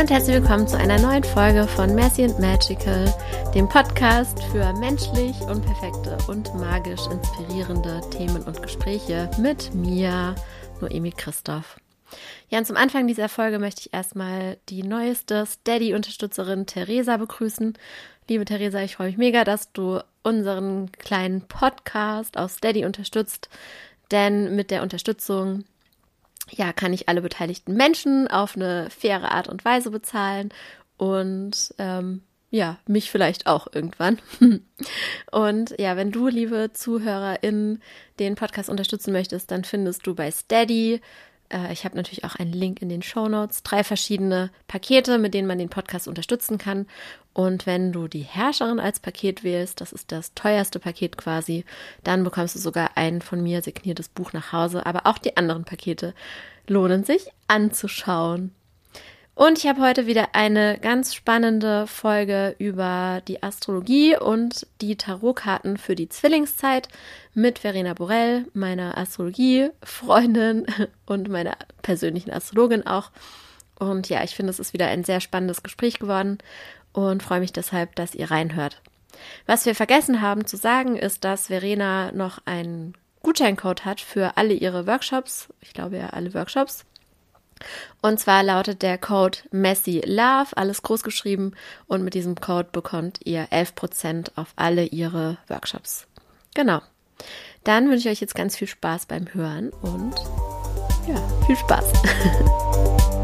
Und herzlich willkommen zu einer neuen Folge von Messy and Magical, dem Podcast für menschlich, unperfekte und magisch inspirierende Themen und Gespräche mit mir, Noemi Christoph. Ja, und zum Anfang dieser Folge möchte ich erstmal die neueste Steady-Unterstützerin Theresa begrüßen. Liebe Theresa, ich freue mich mega, dass du unseren kleinen Podcast auf Steady unterstützt, denn mit der Unterstützung ja, kann ich alle beteiligten Menschen auf eine faire Art und Weise bezahlen und ähm, ja, mich vielleicht auch irgendwann. und ja, wenn du, liebe ZuhörerInnen, den Podcast unterstützen möchtest, dann findest du bei Steady äh, ich habe natürlich auch einen Link in den Show Notes. Drei verschiedene Pakete, mit denen man den Podcast unterstützen kann. Und wenn du die Herrscherin als Paket wählst, das ist das teuerste Paket quasi, dann bekommst du sogar ein von mir signiertes Buch nach Hause. Aber auch die anderen Pakete lohnen sich anzuschauen. Und ich habe heute wieder eine ganz spannende Folge über die Astrologie und die Tarotkarten für die Zwillingszeit mit Verena Borell, meiner Astrologie-Freundin und meiner persönlichen Astrologin auch. Und ja, ich finde, es ist wieder ein sehr spannendes Gespräch geworden und freue mich deshalb, dass ihr reinhört. Was wir vergessen haben zu sagen, ist, dass Verena noch einen Gutscheincode hat für alle ihre Workshops. Ich glaube ja, alle Workshops. Und zwar lautet der Code Messy Love, alles groß geschrieben. Und mit diesem Code bekommt ihr 11% auf alle ihre Workshops. Genau. Dann wünsche ich euch jetzt ganz viel Spaß beim Hören und ja, viel Spaß.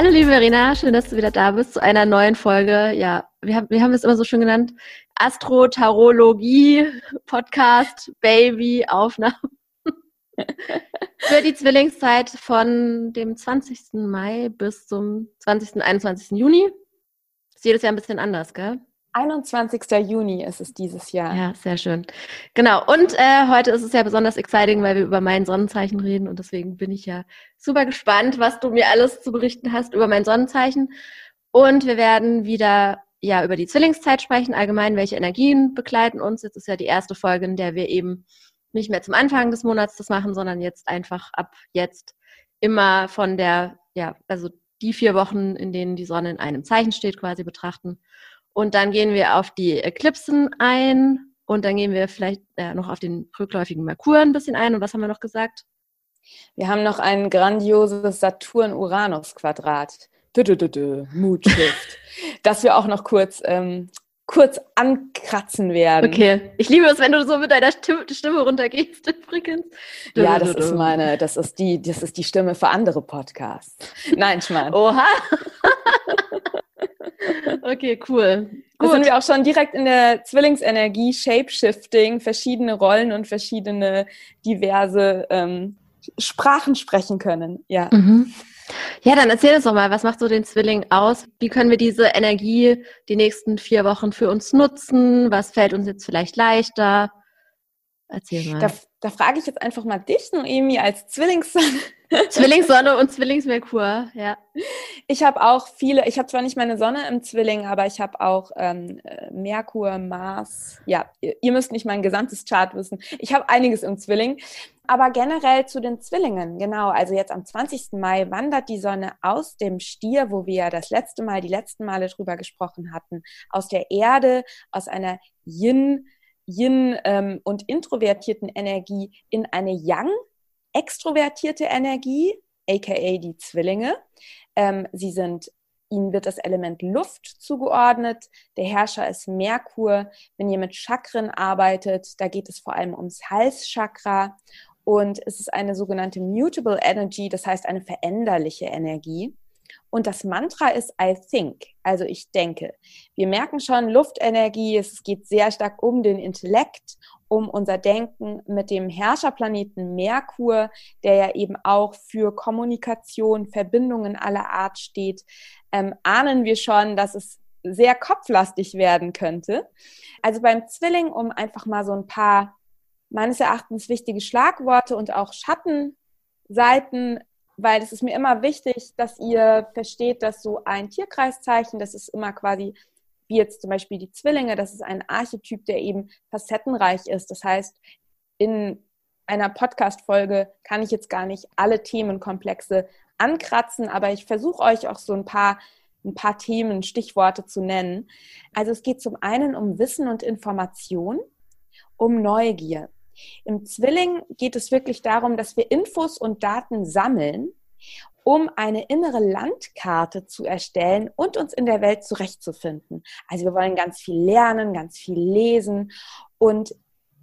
Hallo liebe Verena, schön, dass du wieder da bist zu einer neuen Folge. Ja, wir haben, wir haben es immer so schön genannt, Astro-Tarologie, Podcast, Baby, Aufnahme. Für die Zwillingszeit von dem 20. Mai bis zum 20. 21. Juni. Ist jedes Jahr ein bisschen anders, gell? 21. Juni ist es dieses Jahr. Ja, sehr schön. Genau. Und äh, heute ist es ja besonders exciting, weil wir über mein Sonnenzeichen reden. Und deswegen bin ich ja super gespannt, was du mir alles zu berichten hast über mein Sonnenzeichen. Und wir werden wieder ja über die Zwillingszeit sprechen, allgemein, welche Energien begleiten uns. Jetzt ist ja die erste Folge, in der wir eben nicht mehr zum Anfang des Monats das machen, sondern jetzt einfach ab jetzt immer von der, ja, also die vier Wochen, in denen die Sonne in einem Zeichen steht, quasi betrachten. Und dann gehen wir auf die Eklipsen ein und dann gehen wir vielleicht äh, noch auf den rückläufigen Merkur ein bisschen ein. Und was haben wir noch gesagt? Wir haben noch ein grandioses Saturn-Uranus-Quadrat. Mutschrift. das wir auch noch kurz, ähm, kurz ankratzen werden. Okay. Ich liebe es, wenn du so mit deiner Stimme, Stimme runtergehst übrigens. Ja, das ist meine, das ist die, das ist die Stimme für andere Podcasts. Nein, Schmarrn. Oha. Okay, cool. Da sind wir auch schon direkt in der Zwillingsenergie, Shapeshifting, verschiedene Rollen und verschiedene diverse ähm, Sprachen sprechen können. Ja. Mhm. Ja, dann erzähl uns doch mal, was macht so den Zwilling aus? Wie können wir diese Energie die nächsten vier Wochen für uns nutzen? Was fällt uns jetzt vielleicht leichter? Erzähl mal. Da, da frage ich jetzt einfach mal dich, Noemi, als Zwillingssonne. Zwillingssonne und Zwillingsmerkur, ja. Ich habe auch viele, ich habe zwar nicht meine Sonne im Zwilling, aber ich habe auch ähm, Merkur, Mars. Ja, ihr, ihr müsst nicht mein gesamtes Chart wissen. Ich habe einiges im Zwilling. Aber generell zu den Zwillingen, genau. Also jetzt am 20. Mai wandert die Sonne aus dem Stier, wo wir ja das letzte Mal, die letzten Male drüber gesprochen hatten, aus der Erde, aus einer Yin- Yin ähm, und introvertierten Energie in eine Yang extrovertierte Energie, aka die Zwillinge. Ähm, sie sind Ihnen wird das Element Luft zugeordnet. Der Herrscher ist Merkur. Wenn ihr mit Chakren arbeitet, da geht es vor allem ums Halschakra. Und es ist eine sogenannte Mutable Energy, das heißt eine veränderliche Energie. Und das Mantra ist I think, also ich denke. Wir merken schon, Luftenergie, es geht sehr stark um den Intellekt, um unser Denken mit dem Herrscherplaneten Merkur, der ja eben auch für Kommunikation, Verbindungen aller Art steht, ähm, ahnen wir schon, dass es sehr kopflastig werden könnte. Also beim Zwilling, um einfach mal so ein paar meines Erachtens wichtige Schlagworte und auch Schattenseiten weil es ist mir immer wichtig, dass ihr versteht, dass so ein Tierkreiszeichen, das ist immer quasi wie jetzt zum Beispiel die Zwillinge, das ist ein Archetyp, der eben facettenreich ist. Das heißt, in einer Podcast-Folge kann ich jetzt gar nicht alle Themenkomplexe ankratzen, aber ich versuche euch auch so ein paar, ein paar Themen, Stichworte zu nennen. Also es geht zum einen um Wissen und Information, um Neugier. Im Zwilling geht es wirklich darum, dass wir Infos und Daten sammeln, um eine innere Landkarte zu erstellen und uns in der Welt zurechtzufinden. Also wir wollen ganz viel lernen, ganz viel lesen und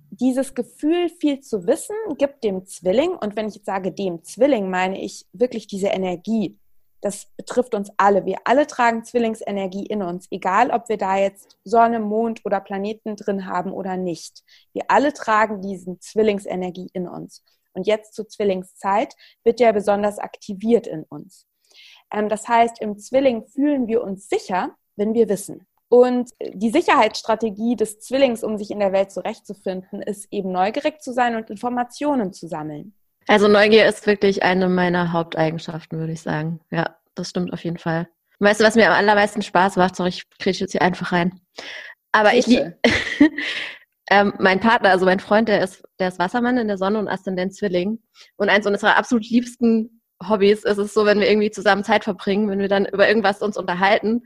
dieses Gefühl, viel zu wissen, gibt dem Zwilling, und wenn ich jetzt sage dem Zwilling, meine ich wirklich diese Energie. Das betrifft uns alle. Wir alle tragen Zwillingsenergie in uns, egal ob wir da jetzt Sonne, Mond oder Planeten drin haben oder nicht. Wir alle tragen diesen Zwillingsenergie in uns. Und jetzt zur Zwillingszeit wird der besonders aktiviert in uns. Ähm, das heißt, im Zwilling fühlen wir uns sicher, wenn wir wissen. Und die Sicherheitsstrategie des Zwillings, um sich in der Welt zurechtzufinden, ist eben neugierig zu sein und Informationen zu sammeln. Also Neugier ist wirklich eine meiner Haupteigenschaften, würde ich sagen. Ja, das stimmt auf jeden Fall. weißt du, was mir am allermeisten Spaß macht? Sorry, ich kriege jetzt hier einfach rein. Aber Bitte. ich ähm, mein Partner, also mein Freund, der ist, der ist Wassermann in der Sonne und Aszendent Zwilling. Und eins unserer absolut liebsten Hobbys ist es so, wenn wir irgendwie zusammen Zeit verbringen, wenn wir dann über irgendwas uns unterhalten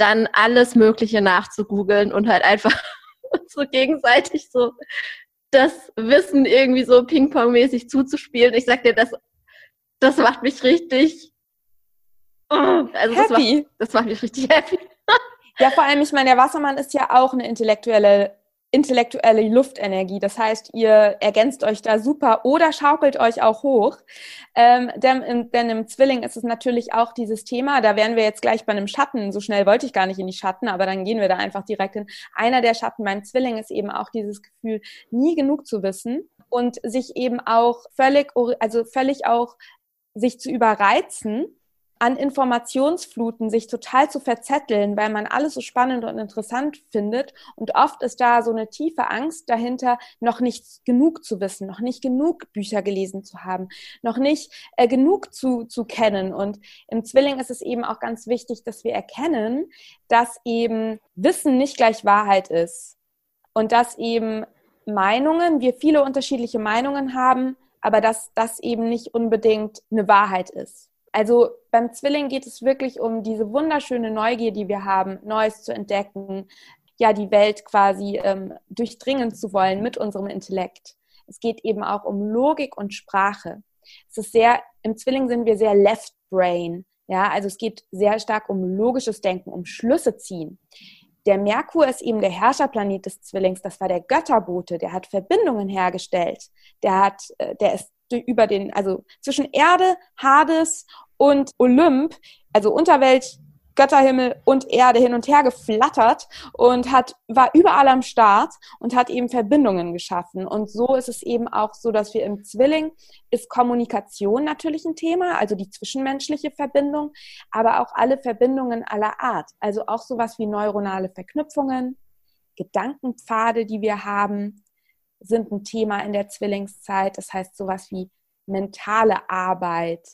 dann alles Mögliche nachzugoogeln und halt einfach so gegenseitig so das Wissen irgendwie so Ping-Pong-mäßig zuzuspielen. Ich sag dir, das, das macht mich richtig. Oh, also happy. Das macht, das macht mich richtig happy. Ja, vor allem, ich meine, der Wassermann ist ja auch eine intellektuelle intellektuelle Luftenergie. Das heißt, ihr ergänzt euch da super oder schaukelt euch auch hoch. Ähm, denn, denn, im Zwilling ist es natürlich auch dieses Thema, da wären wir jetzt gleich bei einem Schatten, so schnell wollte ich gar nicht in die Schatten, aber dann gehen wir da einfach direkt hin. Einer der Schatten beim Zwilling ist eben auch dieses Gefühl, nie genug zu wissen und sich eben auch völlig, also völlig auch sich zu überreizen an Informationsfluten sich total zu verzetteln, weil man alles so spannend und interessant findet. Und oft ist da so eine tiefe Angst dahinter, noch nicht genug zu wissen, noch nicht genug Bücher gelesen zu haben, noch nicht äh, genug zu, zu kennen. Und im Zwilling ist es eben auch ganz wichtig, dass wir erkennen, dass eben Wissen nicht gleich Wahrheit ist. Und dass eben Meinungen, wir viele unterschiedliche Meinungen haben, aber dass das eben nicht unbedingt eine Wahrheit ist. Also beim Zwilling geht es wirklich um diese wunderschöne Neugier, die wir haben, Neues zu entdecken, ja, die Welt quasi ähm, durchdringen zu wollen mit unserem Intellekt. Es geht eben auch um Logik und Sprache. Es ist sehr, im Zwilling sind wir sehr left brain. Ja, also es geht sehr stark um logisches Denken, um Schlüsse ziehen. Der Merkur ist eben der Herrscherplanet des Zwillings. Das war der Götterbote. Der hat Verbindungen hergestellt. Der hat, äh, der ist über den, also zwischen Erde, Hades und Olymp, also Unterwelt, Götterhimmel und Erde hin und her geflattert und hat, war überall am Start und hat eben Verbindungen geschaffen. Und so ist es eben auch so, dass wir im Zwilling ist Kommunikation natürlich ein Thema, also die zwischenmenschliche Verbindung, aber auch alle Verbindungen aller Art. Also auch sowas wie neuronale Verknüpfungen, Gedankenpfade, die wir haben, sind ein Thema in der Zwillingszeit. Das heißt sowas wie mentale Arbeit,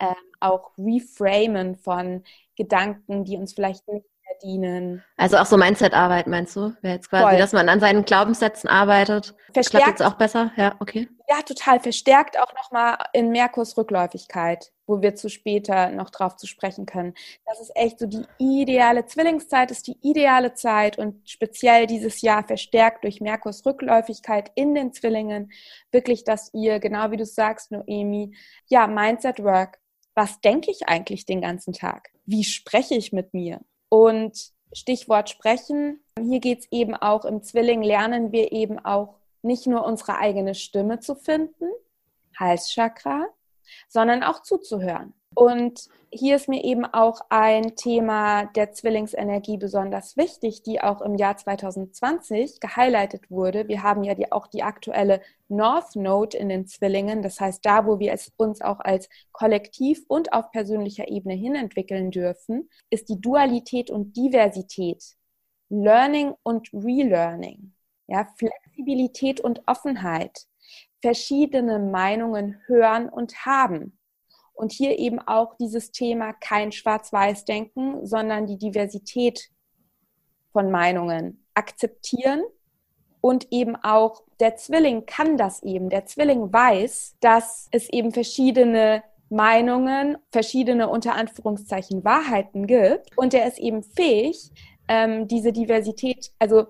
ähm, auch Reframen von Gedanken, die uns vielleicht nicht mehr dienen. Also auch so Mindset-Arbeit, meinst du? Wäre jetzt quasi, Voll. dass man an seinen Glaubenssätzen arbeitet. Verstärkt, Klappt jetzt auch besser? Ja, okay. Ja, total. Verstärkt auch nochmal in Merkurs Rückläufigkeit, wo wir zu später noch drauf zu sprechen können. Das ist echt so die ideale Zwillingszeit, ist die ideale Zeit und speziell dieses Jahr verstärkt durch Merkurs Rückläufigkeit in den Zwillingen. Wirklich, dass ihr, genau wie du sagst, Noemi, ja, Mindset Work. Was denke ich eigentlich den ganzen Tag? Wie spreche ich mit mir? Und Stichwort sprechen. Hier geht es eben auch im Zwilling, lernen wir eben auch nicht nur unsere eigene Stimme zu finden, Halschakra, sondern auch zuzuhören. Und hier ist mir eben auch ein Thema der Zwillingsenergie besonders wichtig, die auch im Jahr 2020 gehighlightet wurde. Wir haben ja die, auch die aktuelle North Node in den Zwillingen, das heißt da, wo wir es uns auch als Kollektiv und auf persönlicher Ebene hinentwickeln dürfen, ist die Dualität und Diversität, Learning und Relearning, ja, Flexibilität und Offenheit, verschiedene Meinungen hören und haben und hier eben auch dieses Thema kein Schwarz-Weiß-Denken, sondern die Diversität von Meinungen akzeptieren und eben auch der Zwilling kann das eben. Der Zwilling weiß, dass es eben verschiedene Meinungen, verschiedene unter Anführungszeichen Wahrheiten gibt und der ist eben fähig, ähm, diese Diversität, also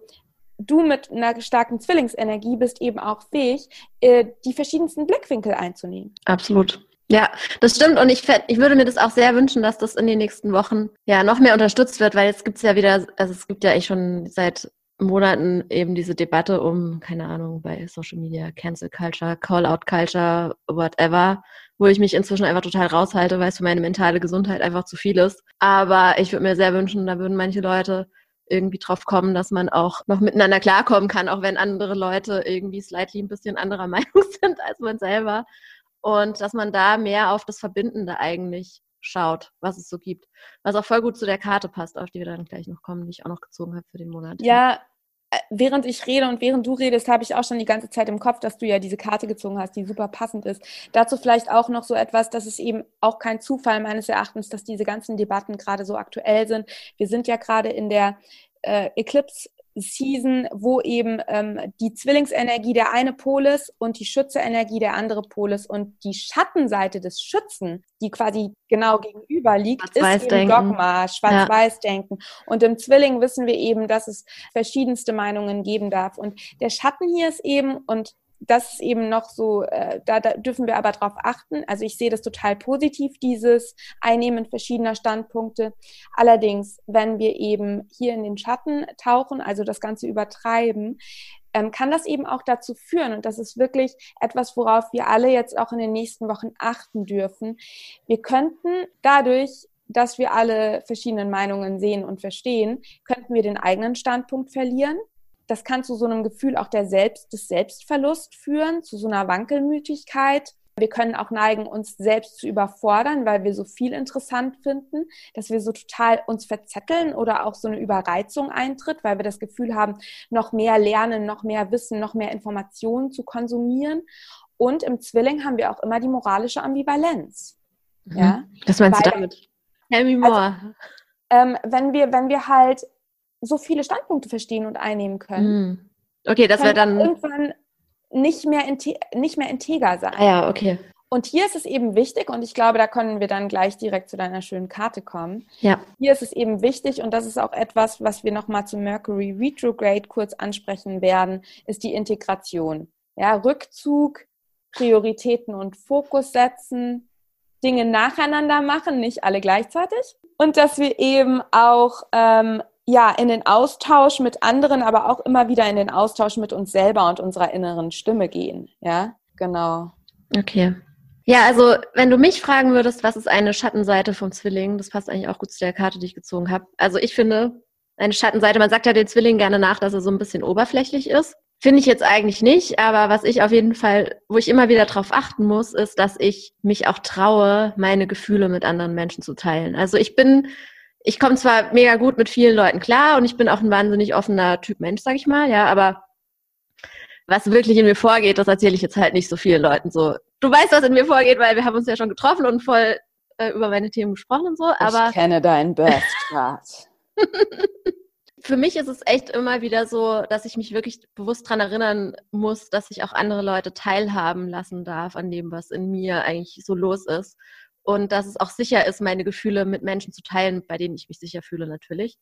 du mit einer starken Zwillingsenergie bist eben auch fähig, äh, die verschiedensten Blickwinkel einzunehmen. Absolut. Ja, das stimmt. Und ich, ich würde mir das auch sehr wünschen, dass das in den nächsten Wochen ja noch mehr unterstützt wird, weil jetzt gibt es ja wieder, also es gibt ja echt schon seit Monaten eben diese Debatte um, keine Ahnung, bei Social Media, Cancel Culture, Call-out Culture, whatever, wo ich mich inzwischen einfach total raushalte, weil es für meine mentale Gesundheit einfach zu viel ist. Aber ich würde mir sehr wünschen, da würden manche Leute irgendwie drauf kommen, dass man auch noch miteinander klarkommen kann, auch wenn andere Leute irgendwie slightly ein bisschen anderer Meinung sind als man selber. Und dass man da mehr auf das Verbindende eigentlich schaut, was es so gibt. Was auch voll gut zu der Karte passt, auf die wir dann gleich noch kommen, die ich auch noch gezogen habe für den Monat. Ja, äh, während ich rede und während du redest, habe ich auch schon die ganze Zeit im Kopf, dass du ja diese Karte gezogen hast, die super passend ist. Dazu vielleicht auch noch so etwas, dass es eben auch kein Zufall meines Erachtens, dass diese ganzen Debatten gerade so aktuell sind. Wir sind ja gerade in der äh, Eclipse Season, wo eben ähm, die Zwillingsenergie der eine Pol ist und die Schütze-Energie der andere Pol ist und die Schattenseite des Schützen, die quasi genau gegenüber liegt, ist eben Dogma, Schwarz-Weiß-Denken. Ja. Und im Zwilling wissen wir eben, dass es verschiedenste Meinungen geben darf. Und der Schatten hier ist eben, und das ist eben noch so, äh, da, da dürfen wir aber drauf achten. Also ich sehe das total positiv, dieses Einnehmen verschiedener Standpunkte. Allerdings, wenn wir eben hier in den Schatten tauchen, also das Ganze übertreiben, ähm, kann das eben auch dazu führen, und das ist wirklich etwas, worauf wir alle jetzt auch in den nächsten Wochen achten dürfen. Wir könnten dadurch dass wir alle verschiedenen Meinungen sehen und verstehen, könnten wir den eigenen Standpunkt verlieren das kann zu so einem Gefühl auch der Selbst, des Selbstverlust führen, zu so einer Wankelmütigkeit. Wir können auch neigen, uns selbst zu überfordern, weil wir so viel interessant finden, dass wir so total uns verzetteln oder auch so eine Überreizung eintritt, weil wir das Gefühl haben, noch mehr lernen, noch mehr Wissen, noch mehr Informationen zu konsumieren. Und im Zwilling haben wir auch immer die moralische Ambivalenz. Mhm. Ja? Was meinst weil, du damit? Tell me more. Also, ähm, wenn wir, wenn wir halt so viele Standpunkte verstehen und einnehmen können. Hm. Okay, das wäre dann irgendwann nicht mehr, nicht mehr integer sein. Ah ja, okay. Und hier ist es eben wichtig, und ich glaube, da können wir dann gleich direkt zu deiner schönen Karte kommen. Ja. Hier ist es eben wichtig, und das ist auch etwas, was wir nochmal zu Mercury Retrograde kurz ansprechen werden, ist die Integration. Ja, Rückzug, Prioritäten und Fokus setzen, Dinge nacheinander machen, nicht alle gleichzeitig. Und dass wir eben auch ähm, ja, in den Austausch mit anderen, aber auch immer wieder in den Austausch mit uns selber und unserer inneren Stimme gehen. Ja, genau. Okay. Ja, also wenn du mich fragen würdest, was ist eine Schattenseite vom Zwilling, das passt eigentlich auch gut zu der Karte, die ich gezogen habe. Also ich finde, eine Schattenseite, man sagt ja den Zwilling gerne nach, dass er so ein bisschen oberflächlich ist. Finde ich jetzt eigentlich nicht, aber was ich auf jeden Fall, wo ich immer wieder drauf achten muss, ist, dass ich mich auch traue, meine Gefühle mit anderen Menschen zu teilen. Also ich bin ich komme zwar mega gut mit vielen Leuten klar und ich bin auch ein wahnsinnig offener Typ Mensch, sag ich mal, ja, aber was wirklich in mir vorgeht, das erzähle ich jetzt halt nicht so vielen Leuten so. Du weißt, was in mir vorgeht, weil wir haben uns ja schon getroffen und voll äh, über meine Themen gesprochen und so, aber. Ich kenne deinen Birth Chart. Für mich ist es echt immer wieder so, dass ich mich wirklich bewusst dran erinnern muss, dass ich auch andere Leute teilhaben lassen darf an dem, was in mir eigentlich so los ist und dass es auch sicher ist, meine Gefühle mit Menschen zu teilen, bei denen ich mich sicher fühle natürlich.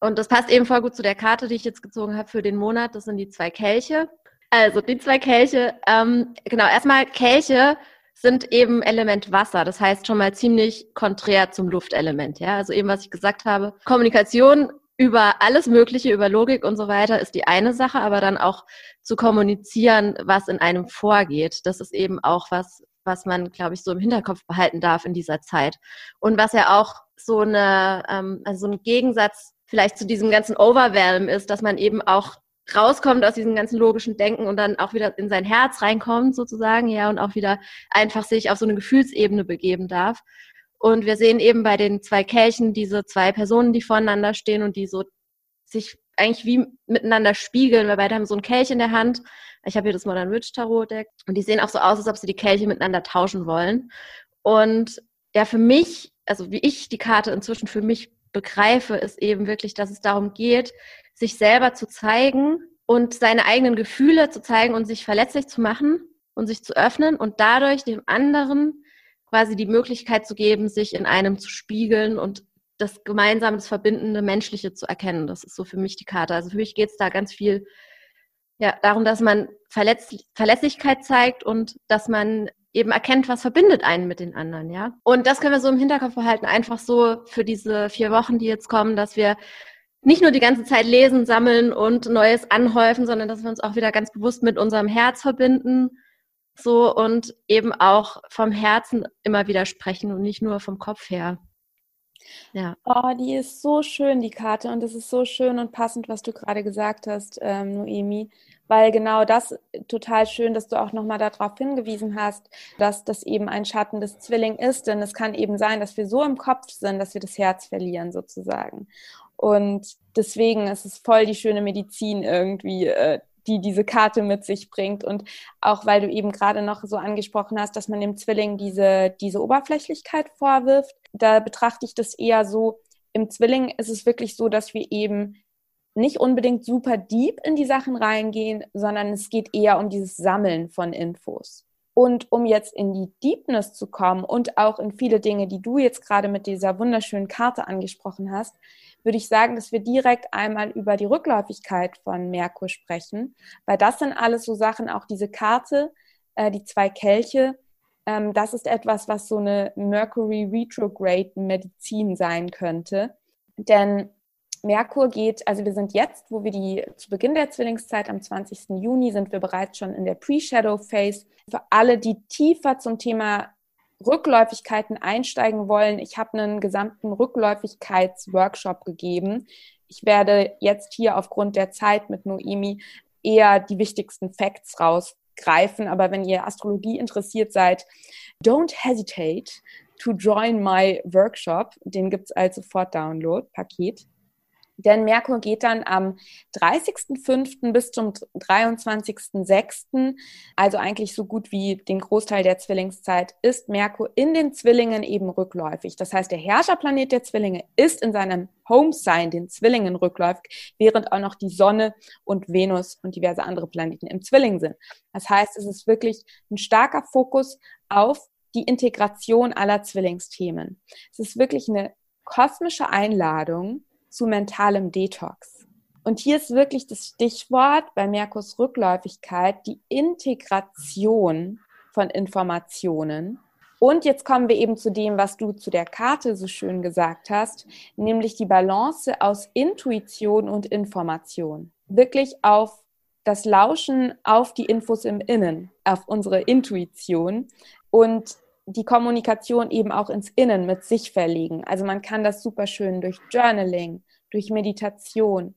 Und das passt eben voll gut zu der Karte, die ich jetzt gezogen habe für den Monat. Das sind die zwei Kelche. Also die zwei Kelche, ähm, genau, erstmal Kelche sind eben Element Wasser. Das heißt schon mal ziemlich konträr zum Luftelement. Ja, also eben was ich gesagt habe. Kommunikation über alles Mögliche, über Logik und so weiter ist die eine Sache, aber dann auch zu kommunizieren, was in einem vorgeht. Das ist eben auch was, was man, glaube ich, so im Hinterkopf behalten darf in dieser Zeit. Und was ja auch so eine, ähm, also so ein Gegensatz vielleicht zu diesem ganzen Overwhelm ist, dass man eben auch rauskommt aus diesem ganzen logischen Denken und dann auch wieder in sein Herz reinkommt sozusagen, ja, und auch wieder einfach sich auf so eine Gefühlsebene begeben darf. Und wir sehen eben bei den zwei Kelchen diese zwei Personen, die voneinander stehen und die so sich eigentlich wie miteinander spiegeln, weil beide haben so ein Kelch in der Hand. Ich habe hier das Modern Witch Tarot Deck und die sehen auch so aus, als ob sie die Kelche miteinander tauschen wollen. Und ja, für mich, also wie ich die Karte inzwischen für mich begreife, ist eben wirklich, dass es darum geht, sich selber zu zeigen und seine eigenen Gefühle zu zeigen und sich verletzlich zu machen und sich zu öffnen und dadurch dem anderen quasi die Möglichkeit zu geben, sich in einem zu spiegeln und das gemeinsame, das verbindende Menschliche zu erkennen. Das ist so für mich die Karte. Also für mich geht es da ganz viel ja, darum, dass man Verletz Verlässlichkeit zeigt und dass man eben erkennt, was verbindet einen mit den anderen, ja. Und das können wir so im Hinterkopf behalten, einfach so für diese vier Wochen, die jetzt kommen, dass wir nicht nur die ganze Zeit lesen, sammeln und Neues anhäufen, sondern dass wir uns auch wieder ganz bewusst mit unserem Herz verbinden, so und eben auch vom Herzen immer wieder sprechen und nicht nur vom Kopf her. Ja. Oh, die ist so schön, die Karte. Und es ist so schön und passend, was du gerade gesagt hast, ähm, Noemi weil genau das total schön, dass du auch nochmal darauf hingewiesen hast, dass das eben ein Schatten des Zwilling ist, denn es kann eben sein, dass wir so im Kopf sind, dass wir das Herz verlieren sozusagen. Und deswegen ist es voll die schöne Medizin irgendwie, äh, die diese Karte mit sich bringt. Und auch weil du eben gerade noch so angesprochen hast, dass man dem Zwilling diese, diese Oberflächlichkeit vorwirft, da betrachte ich das eher so, im Zwilling ist es wirklich so, dass wir eben nicht unbedingt super deep in die Sachen reingehen, sondern es geht eher um dieses Sammeln von Infos. Und um jetzt in die Deepness zu kommen und auch in viele Dinge, die du jetzt gerade mit dieser wunderschönen Karte angesprochen hast, würde ich sagen, dass wir direkt einmal über die Rückläufigkeit von Merkur sprechen, weil das sind alles so Sachen, auch diese Karte, äh, die zwei Kelche, ähm, das ist etwas, was so eine Mercury Retrograde Medizin sein könnte. Denn Merkur geht, also wir sind jetzt, wo wir die zu Beginn der Zwillingszeit am 20. Juni sind wir bereits schon in der Pre-Shadow Phase. Für alle, die tiefer zum Thema Rückläufigkeiten einsteigen wollen, ich habe einen gesamten Rückläufigkeitsworkshop gegeben. Ich werde jetzt hier aufgrund der Zeit mit Noemi eher die wichtigsten Facts rausgreifen. Aber wenn ihr Astrologie interessiert seid, don't hesitate to join my workshop. Den gibt es als Sofort-Download-Paket. Denn Merkur geht dann am 30.05. bis zum 23.06., also eigentlich so gut wie den Großteil der Zwillingszeit, ist Merkur in den Zwillingen eben rückläufig. Das heißt, der Herrscherplanet der Zwillinge ist in seinem Home-Sign, den Zwillingen rückläufig, während auch noch die Sonne und Venus und diverse andere Planeten im Zwilling sind. Das heißt, es ist wirklich ein starker Fokus auf die Integration aller Zwillingsthemen. Es ist wirklich eine kosmische Einladung, zu mentalem Detox. Und hier ist wirklich das Stichwort bei Merkurs Rückläufigkeit die Integration von Informationen. Und jetzt kommen wir eben zu dem, was du zu der Karte so schön gesagt hast, nämlich die Balance aus Intuition und Information. Wirklich auf das Lauschen auf die Infos im Innen, auf unsere Intuition und die Kommunikation eben auch ins Innen mit sich verlegen. Also man kann das super schön durch Journaling, durch Meditation.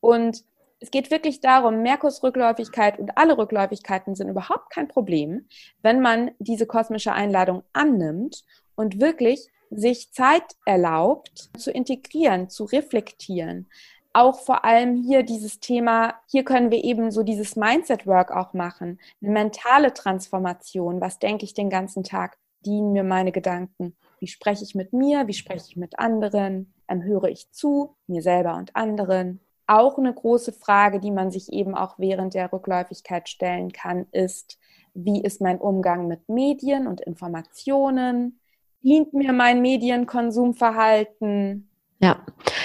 Und es geht wirklich darum, Merkursrückläufigkeit und alle Rückläufigkeiten sind überhaupt kein Problem, wenn man diese kosmische Einladung annimmt und wirklich sich Zeit erlaubt, zu integrieren, zu reflektieren. Auch vor allem hier dieses Thema, hier können wir eben so dieses Mindset-Work auch machen, eine mentale Transformation. Was denke ich den ganzen Tag? Dienen mir meine Gedanken? Wie spreche ich mit mir? Wie spreche ich mit anderen? Ähm, höre ich zu, mir selber und anderen? Auch eine große Frage, die man sich eben auch während der Rückläufigkeit stellen kann, ist, wie ist mein Umgang mit Medien und Informationen? Dient mir mein Medienkonsumverhalten? Ja,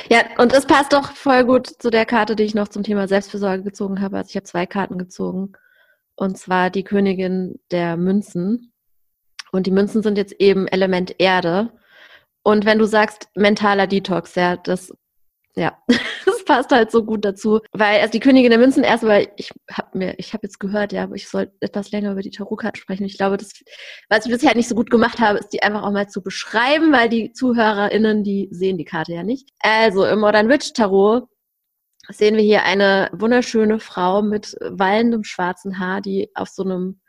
ja, und das passt doch voll gut zu der Karte, die ich noch zum Thema Selbstfürsorge gezogen habe. Also ich habe zwei Karten gezogen. Und zwar die Königin der Münzen und die Münzen sind jetzt eben Element Erde. Und wenn du sagst mentaler Detox, ja, das, ja, das passt halt so gut dazu. Weil also die Königin der Münzen erst, weil ich habe mir, ich habe jetzt gehört, ja, aber ich soll etwas länger über die Tarotkarten sprechen. Ich glaube, das, was ich bisher nicht so gut gemacht habe, ist die einfach auch mal zu beschreiben, weil die ZuhörerInnen, die sehen die Karte ja nicht. Also im Modern Witch Tarot sehen wir hier eine wunderschöne Frau mit wallendem schwarzen Haar, die auf so einem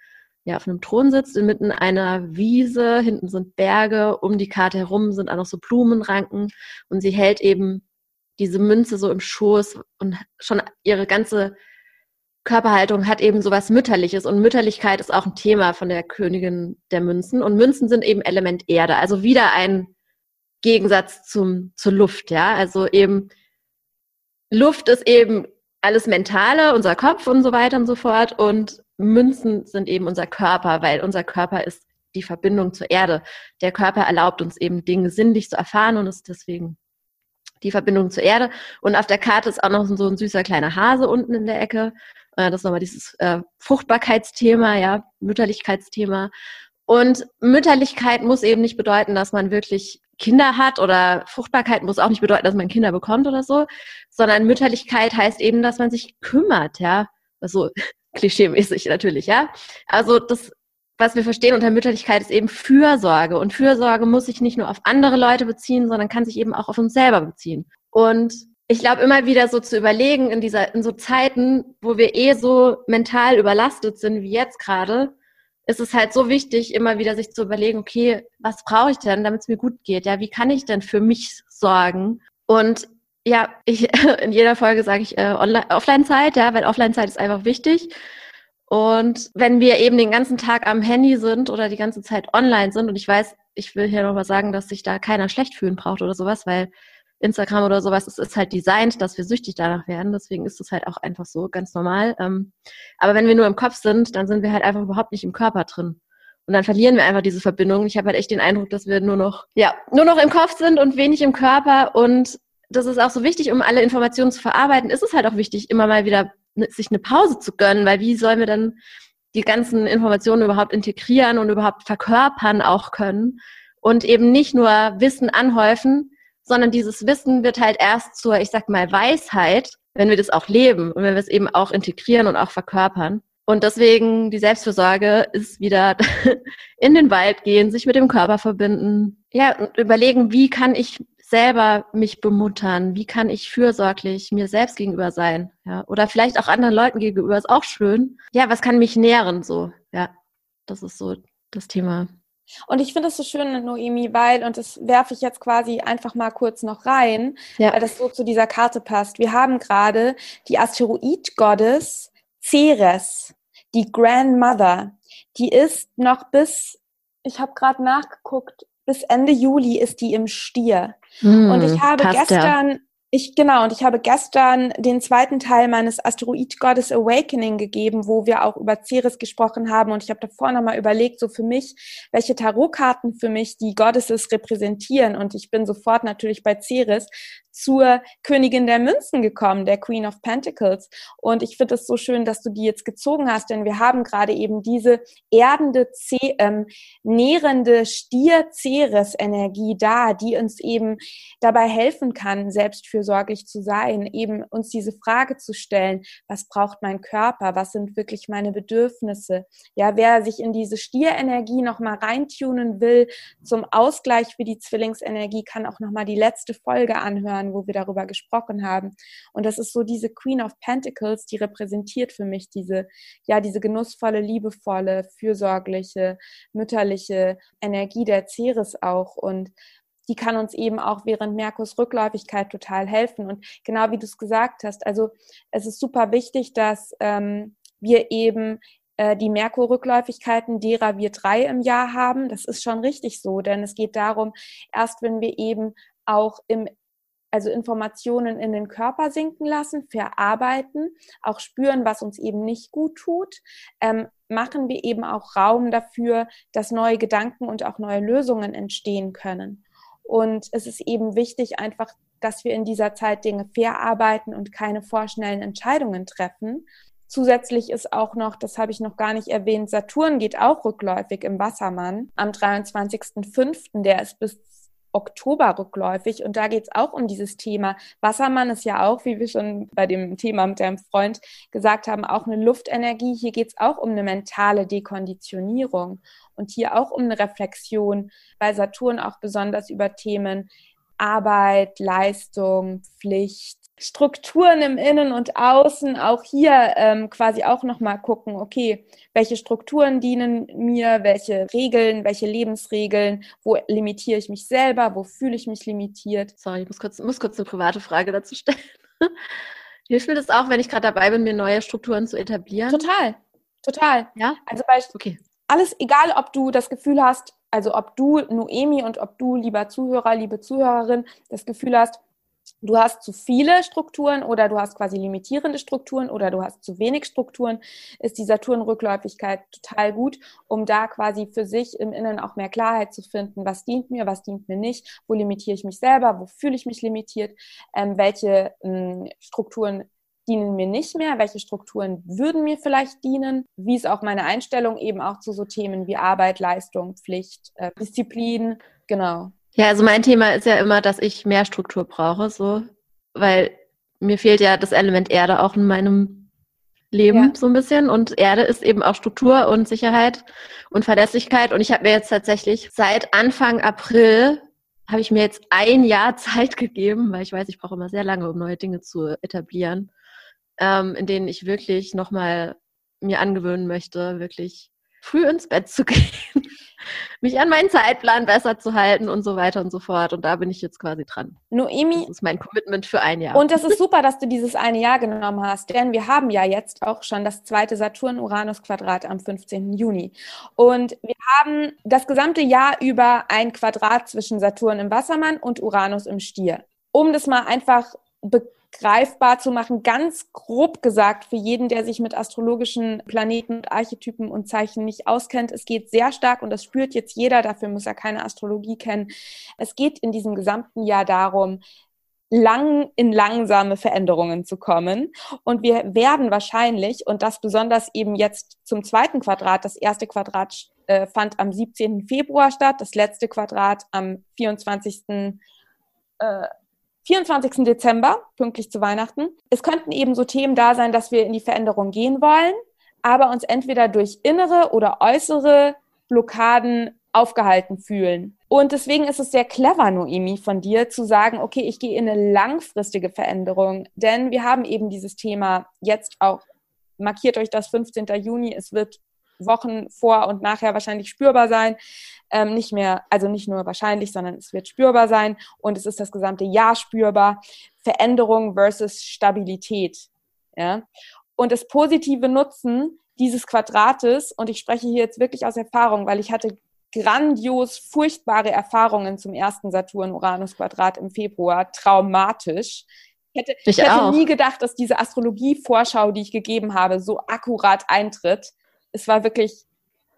ja, auf einem Thron sitzt, inmitten einer Wiese, hinten sind Berge, um die Karte herum sind auch noch so Blumenranken und sie hält eben diese Münze so im Schoß und schon ihre ganze Körperhaltung hat eben so was Mütterliches und Mütterlichkeit ist auch ein Thema von der Königin der Münzen und Münzen sind eben Element Erde, also wieder ein Gegensatz zum, zur Luft, ja. Also eben Luft ist eben alles Mentale, unser Kopf und so weiter und so fort. Und Münzen sind eben unser Körper, weil unser Körper ist die Verbindung zur Erde. Der Körper erlaubt uns eben Dinge sinnlich zu erfahren und ist deswegen die Verbindung zur Erde. Und auf der Karte ist auch noch so ein süßer kleiner Hase unten in der Ecke. Äh, das ist nochmal dieses äh, Fruchtbarkeitsthema, ja, Mütterlichkeitsthema. Und Mütterlichkeit muss eben nicht bedeuten, dass man wirklich Kinder hat oder Fruchtbarkeit muss auch nicht bedeuten, dass man Kinder bekommt oder so, sondern Mütterlichkeit heißt eben, dass man sich kümmert, ja. Also klischeemäßig natürlich, ja. Also das, was wir verstehen unter Mütterlichkeit, ist eben Fürsorge. Und Fürsorge muss sich nicht nur auf andere Leute beziehen, sondern kann sich eben auch auf uns selber beziehen. Und ich glaube, immer wieder so zu überlegen in dieser, in so Zeiten, wo wir eh so mental überlastet sind wie jetzt gerade, ist es halt so wichtig, immer wieder sich zu überlegen, okay, was brauche ich denn, damit es mir gut geht? Ja, wie kann ich denn für mich sorgen? Und ja, ich, in jeder Folge sage ich äh, Offline-Zeit, ja, weil Offline-Zeit ist einfach wichtig. Und wenn wir eben den ganzen Tag am Handy sind oder die ganze Zeit online sind, und ich weiß, ich will hier noch mal sagen, dass sich da keiner schlecht fühlen braucht oder sowas, weil Instagram oder sowas, es ist halt designt, dass wir süchtig danach werden. Deswegen ist es halt auch einfach so, ganz normal. Ähm, aber wenn wir nur im Kopf sind, dann sind wir halt einfach überhaupt nicht im Körper drin. Und dann verlieren wir einfach diese Verbindung. Ich habe halt echt den Eindruck, dass wir nur noch, ja, nur noch im Kopf sind und wenig im Körper. Und das ist auch so wichtig, um alle Informationen zu verarbeiten, ist es halt auch wichtig, immer mal wieder ne, sich eine Pause zu gönnen, weil wie sollen wir dann die ganzen Informationen überhaupt integrieren und überhaupt verkörpern auch können und eben nicht nur Wissen anhäufen, sondern dieses Wissen wird halt erst zur, ich sag mal, Weisheit, wenn wir das auch leben und wenn wir es eben auch integrieren und auch verkörpern. Und deswegen die Selbstfürsorge ist wieder in den Wald gehen, sich mit dem Körper verbinden, ja, und überlegen, wie kann ich selber mich bemuttern, wie kann ich fürsorglich mir selbst gegenüber sein, ja, oder vielleicht auch anderen Leuten gegenüber ist auch schön. Ja, was kann mich nähren so, ja, das ist so das Thema. Und ich finde es so schön, Noemi, weil, und das werfe ich jetzt quasi einfach mal kurz noch rein, ja. weil das so zu dieser Karte passt. Wir haben gerade die Asteroid-Goddess Ceres, die Grandmother. Die ist noch bis, ich habe gerade nachgeguckt, bis Ende Juli ist die im Stier. Mm, und ich habe gestern, ja. Ich, genau, und ich habe gestern den zweiten Teil meines Asteroid Goddess Awakening gegeben, wo wir auch über Ceres gesprochen haben. Und ich habe davor nochmal überlegt, so für mich, welche Tarotkarten für mich die Goddesses repräsentieren. Und ich bin sofort natürlich bei Ceres zur Königin der Münzen gekommen, der Queen of Pentacles. Und ich finde es so schön, dass du die jetzt gezogen hast, denn wir haben gerade eben diese erdende, ähm, nährende Stier-Ceres-Energie da, die uns eben dabei helfen kann, selbstfürsorglich zu sein, eben uns diese Frage zu stellen, was braucht mein Körper, was sind wirklich meine Bedürfnisse. Ja, wer sich in diese Stierenergie nochmal reintunen will, zum Ausgleich für die Zwillingsenergie, kann auch nochmal die letzte Folge anhören hören, wo wir darüber gesprochen haben. Und das ist so diese Queen of Pentacles, die repräsentiert für mich diese, ja, diese genussvolle, liebevolle, fürsorgliche, mütterliche Energie der Ceres auch. Und die kann uns eben auch während Merkurs Rückläufigkeit total helfen. Und genau wie du es gesagt hast, also es ist super wichtig, dass ähm, wir eben äh, die Merkur-Rückläufigkeiten, derer wir drei im Jahr haben. Das ist schon richtig so, denn es geht darum, erst wenn wir eben auch im also Informationen in den Körper sinken lassen, verarbeiten, auch spüren, was uns eben nicht gut tut, ähm, machen wir eben auch Raum dafür, dass neue Gedanken und auch neue Lösungen entstehen können. Und es ist eben wichtig, einfach, dass wir in dieser Zeit Dinge verarbeiten und keine vorschnellen Entscheidungen treffen. Zusätzlich ist auch noch, das habe ich noch gar nicht erwähnt, Saturn geht auch rückläufig im Wassermann am 23.05. Der ist bis Oktober rückläufig und da geht es auch um dieses Thema. Wassermann ist ja auch, wie wir schon bei dem Thema mit deinem Freund gesagt haben, auch eine Luftenergie. Hier geht es auch um eine mentale Dekonditionierung und hier auch um eine Reflexion, bei Saturn auch besonders über Themen Arbeit, Leistung, Pflicht, Strukturen im Innen und Außen auch hier ähm, quasi auch nochmal gucken, okay, welche Strukturen dienen mir, welche Regeln, welche Lebensregeln, wo limitiere ich mich selber, wo fühle ich mich limitiert. Sorry, ich muss kurz, muss kurz eine private Frage dazu stellen. Hilft mir das auch, wenn ich gerade dabei bin, mir neue Strukturen zu etablieren? Total, total. Ja? Also bei, okay. alles, egal ob du das Gefühl hast, also ob du, Noemi, und ob du, lieber Zuhörer, liebe Zuhörerin, das Gefühl hast, du hast zu viele Strukturen oder du hast quasi limitierende Strukturen oder du hast zu wenig Strukturen, ist die Saturnrückläufigkeit total gut, um da quasi für sich im Inneren auch mehr Klarheit zu finden, was dient mir, was dient mir nicht, wo limitiere ich mich selber, wo fühle ich mich limitiert, ähm, welche ähm, Strukturen dienen mir nicht mehr, welche Strukturen würden mir vielleicht dienen, wie ist auch meine Einstellung eben auch zu so Themen wie Arbeit, Leistung, Pflicht, äh, Disziplin, genau. Ja, also mein Thema ist ja immer, dass ich mehr Struktur brauche, so, weil mir fehlt ja das Element Erde auch in meinem Leben ja. so ein bisschen und Erde ist eben auch Struktur und Sicherheit und Verlässlichkeit und ich habe mir jetzt tatsächlich seit Anfang April habe ich mir jetzt ein Jahr Zeit gegeben, weil ich weiß, ich brauche immer sehr lange, um neue Dinge zu etablieren, ähm, in denen ich wirklich nochmal mir angewöhnen möchte, wirklich früh ins Bett zu gehen, mich an meinen Zeitplan besser zu halten und so weiter und so fort. Und da bin ich jetzt quasi dran. Noemi. Das ist mein Commitment für ein Jahr. Und das ist super, dass du dieses eine Jahr genommen hast, denn wir haben ja jetzt auch schon das zweite Saturn-Uranus-Quadrat am 15. Juni. Und wir haben das gesamte Jahr über ein Quadrat zwischen Saturn im Wassermann und Uranus im Stier. Um das mal einfach greifbar zu machen, ganz grob gesagt für jeden, der sich mit astrologischen Planeten und Archetypen und Zeichen nicht auskennt. Es geht sehr stark und das spürt jetzt jeder, dafür muss er keine Astrologie kennen. Es geht in diesem gesamten Jahr darum, lang in langsame Veränderungen zu kommen. Und wir werden wahrscheinlich, und das besonders eben jetzt zum zweiten Quadrat, das erste Quadrat äh, fand am 17. Februar statt, das letzte Quadrat am 24. Äh, 24. Dezember, pünktlich zu Weihnachten. Es könnten eben so Themen da sein, dass wir in die Veränderung gehen wollen, aber uns entweder durch innere oder äußere Blockaden aufgehalten fühlen. Und deswegen ist es sehr clever, Noemi, von dir zu sagen, okay, ich gehe in eine langfristige Veränderung, denn wir haben eben dieses Thema jetzt auch, markiert euch das 15. Juni, es wird Wochen vor und nachher wahrscheinlich spürbar sein. Ähm, nicht mehr, also nicht nur wahrscheinlich, sondern es wird spürbar sein und es ist das gesamte Jahr spürbar. Veränderung versus Stabilität. Ja? Und das positive Nutzen dieses Quadrates, und ich spreche hier jetzt wirklich aus Erfahrung, weil ich hatte grandios furchtbare Erfahrungen zum ersten Saturn-Uranus-Quadrat im Februar, traumatisch. Ich hätte, ich hätte nie gedacht, dass diese Astrologie-Vorschau, die ich gegeben habe, so akkurat eintritt es war wirklich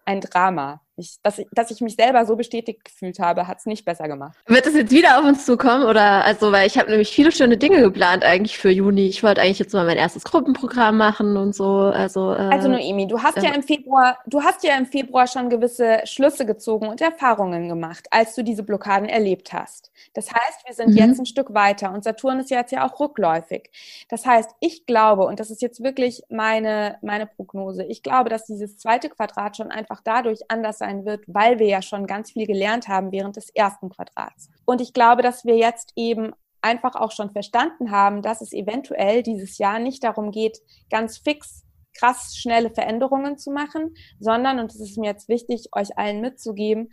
ein Drama. Ich, dass, ich, dass ich mich selber so bestätigt gefühlt habe, hat es nicht besser gemacht. Wird es jetzt wieder auf uns zukommen? Oder also, weil ich habe nämlich viele schöne Dinge geplant eigentlich für Juni. Ich wollte eigentlich jetzt mal mein erstes Gruppenprogramm machen und so. Also, äh, also Noemi, du hast ja. ja im Februar, du hast ja im Februar schon gewisse Schlüsse gezogen und Erfahrungen gemacht, als du diese Blockaden erlebt hast. Das heißt, wir sind mhm. jetzt ein Stück weiter und Saturn ist jetzt ja auch rückläufig. Das heißt, ich glaube, und das ist jetzt wirklich meine, meine Prognose, ich glaube, dass dieses zweite Quadrat schon einfach dadurch anders sein wird, weil wir ja schon ganz viel gelernt haben während des ersten Quadrats. Und ich glaube, dass wir jetzt eben einfach auch schon verstanden haben, dass es eventuell dieses Jahr nicht darum geht, ganz fix krass schnelle Veränderungen zu machen, sondern, und es ist mir jetzt wichtig, euch allen mitzugeben,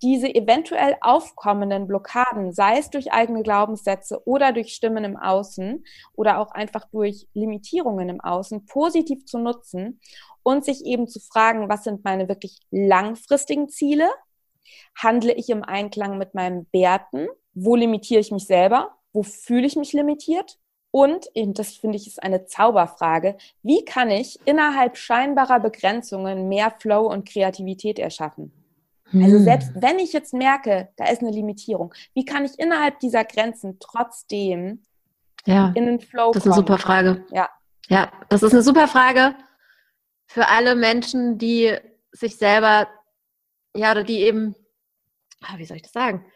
diese eventuell aufkommenden Blockaden, sei es durch eigene Glaubenssätze oder durch Stimmen im Außen oder auch einfach durch Limitierungen im Außen, positiv zu nutzen und sich eben zu fragen, was sind meine wirklich langfristigen Ziele? Handle ich im Einklang mit meinen Werten? Wo limitiere ich mich selber? Wo fühle ich mich limitiert? Und, das finde ich ist eine Zauberfrage, wie kann ich innerhalb scheinbarer Begrenzungen mehr Flow und Kreativität erschaffen? Also hm. selbst wenn ich jetzt merke, da ist eine Limitierung, wie kann ich innerhalb dieser Grenzen trotzdem ja, in den Flow kommen? Das ist eine super Frage. Ja. Ja, das ist eine super Frage für alle Menschen, die sich selber, ja, oder die eben, ah, wie soll ich das sagen?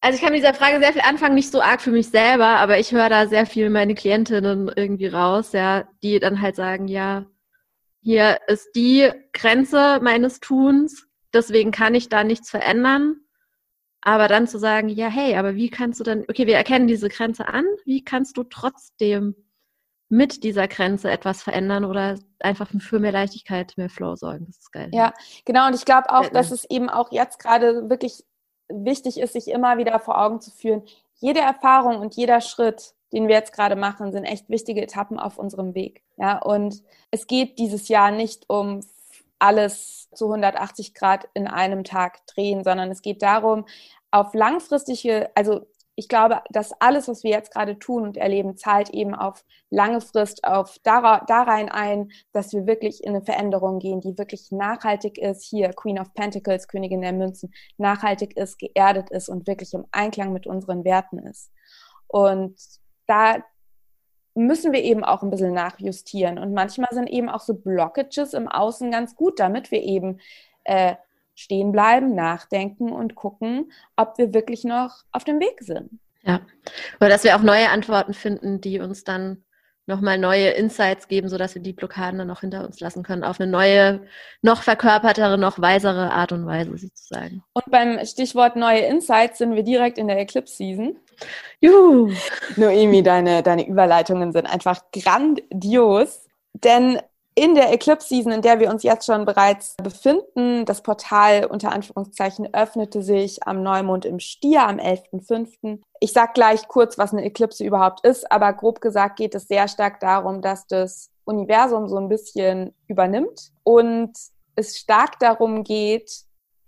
Also ich kann mit dieser Frage sehr viel anfangen, nicht so arg für mich selber, aber ich höre da sehr viel meine Klientinnen irgendwie raus, ja, die dann halt sagen, ja, hier ist die Grenze meines Tuns, deswegen kann ich da nichts verändern. Aber dann zu sagen, ja, hey, aber wie kannst du dann, okay, wir erkennen diese Grenze an, wie kannst du trotzdem mit dieser Grenze etwas verändern oder einfach für mehr Leichtigkeit, mehr Flow sorgen. Das ist geil. Ja, genau. Und ich glaube auch, dass es eben auch jetzt gerade wirklich wichtig ist, sich immer wieder vor Augen zu führen. Jede Erfahrung und jeder Schritt, den wir jetzt gerade machen, sind echt wichtige Etappen auf unserem Weg. Ja, und es geht dieses Jahr nicht um alles zu 180 Grad in einem Tag drehen, sondern es geht darum, auf langfristige, also ich glaube, dass alles, was wir jetzt gerade tun und erleben, zahlt eben auf lange Frist auf darein ein, dass wir wirklich in eine Veränderung gehen, die wirklich nachhaltig ist. Hier Queen of Pentacles, Königin der Münzen, nachhaltig ist, geerdet ist und wirklich im Einklang mit unseren Werten ist. Und da müssen wir eben auch ein bisschen nachjustieren. Und manchmal sind eben auch so Blockages im Außen ganz gut, damit wir eben äh, stehen bleiben, nachdenken und gucken, ob wir wirklich noch auf dem Weg sind. Ja, oder dass wir auch neue Antworten finden, die uns dann nochmal neue Insights geben, sodass wir die Blockaden dann noch hinter uns lassen können, auf eine neue, noch verkörpertere, noch weisere Art und Weise sozusagen. Und beim Stichwort neue Insights sind wir direkt in der Eclipse-Season. Juhu! Noemi, deine, deine Überleitungen sind einfach grandios, denn in der Eclipse Season, in der wir uns jetzt schon bereits befinden, das Portal unter Anführungszeichen öffnete sich am Neumond im Stier am 11.05. Ich sag gleich kurz, was eine Eklipse überhaupt ist, aber grob gesagt geht es sehr stark darum, dass das Universum so ein bisschen übernimmt und es stark darum geht,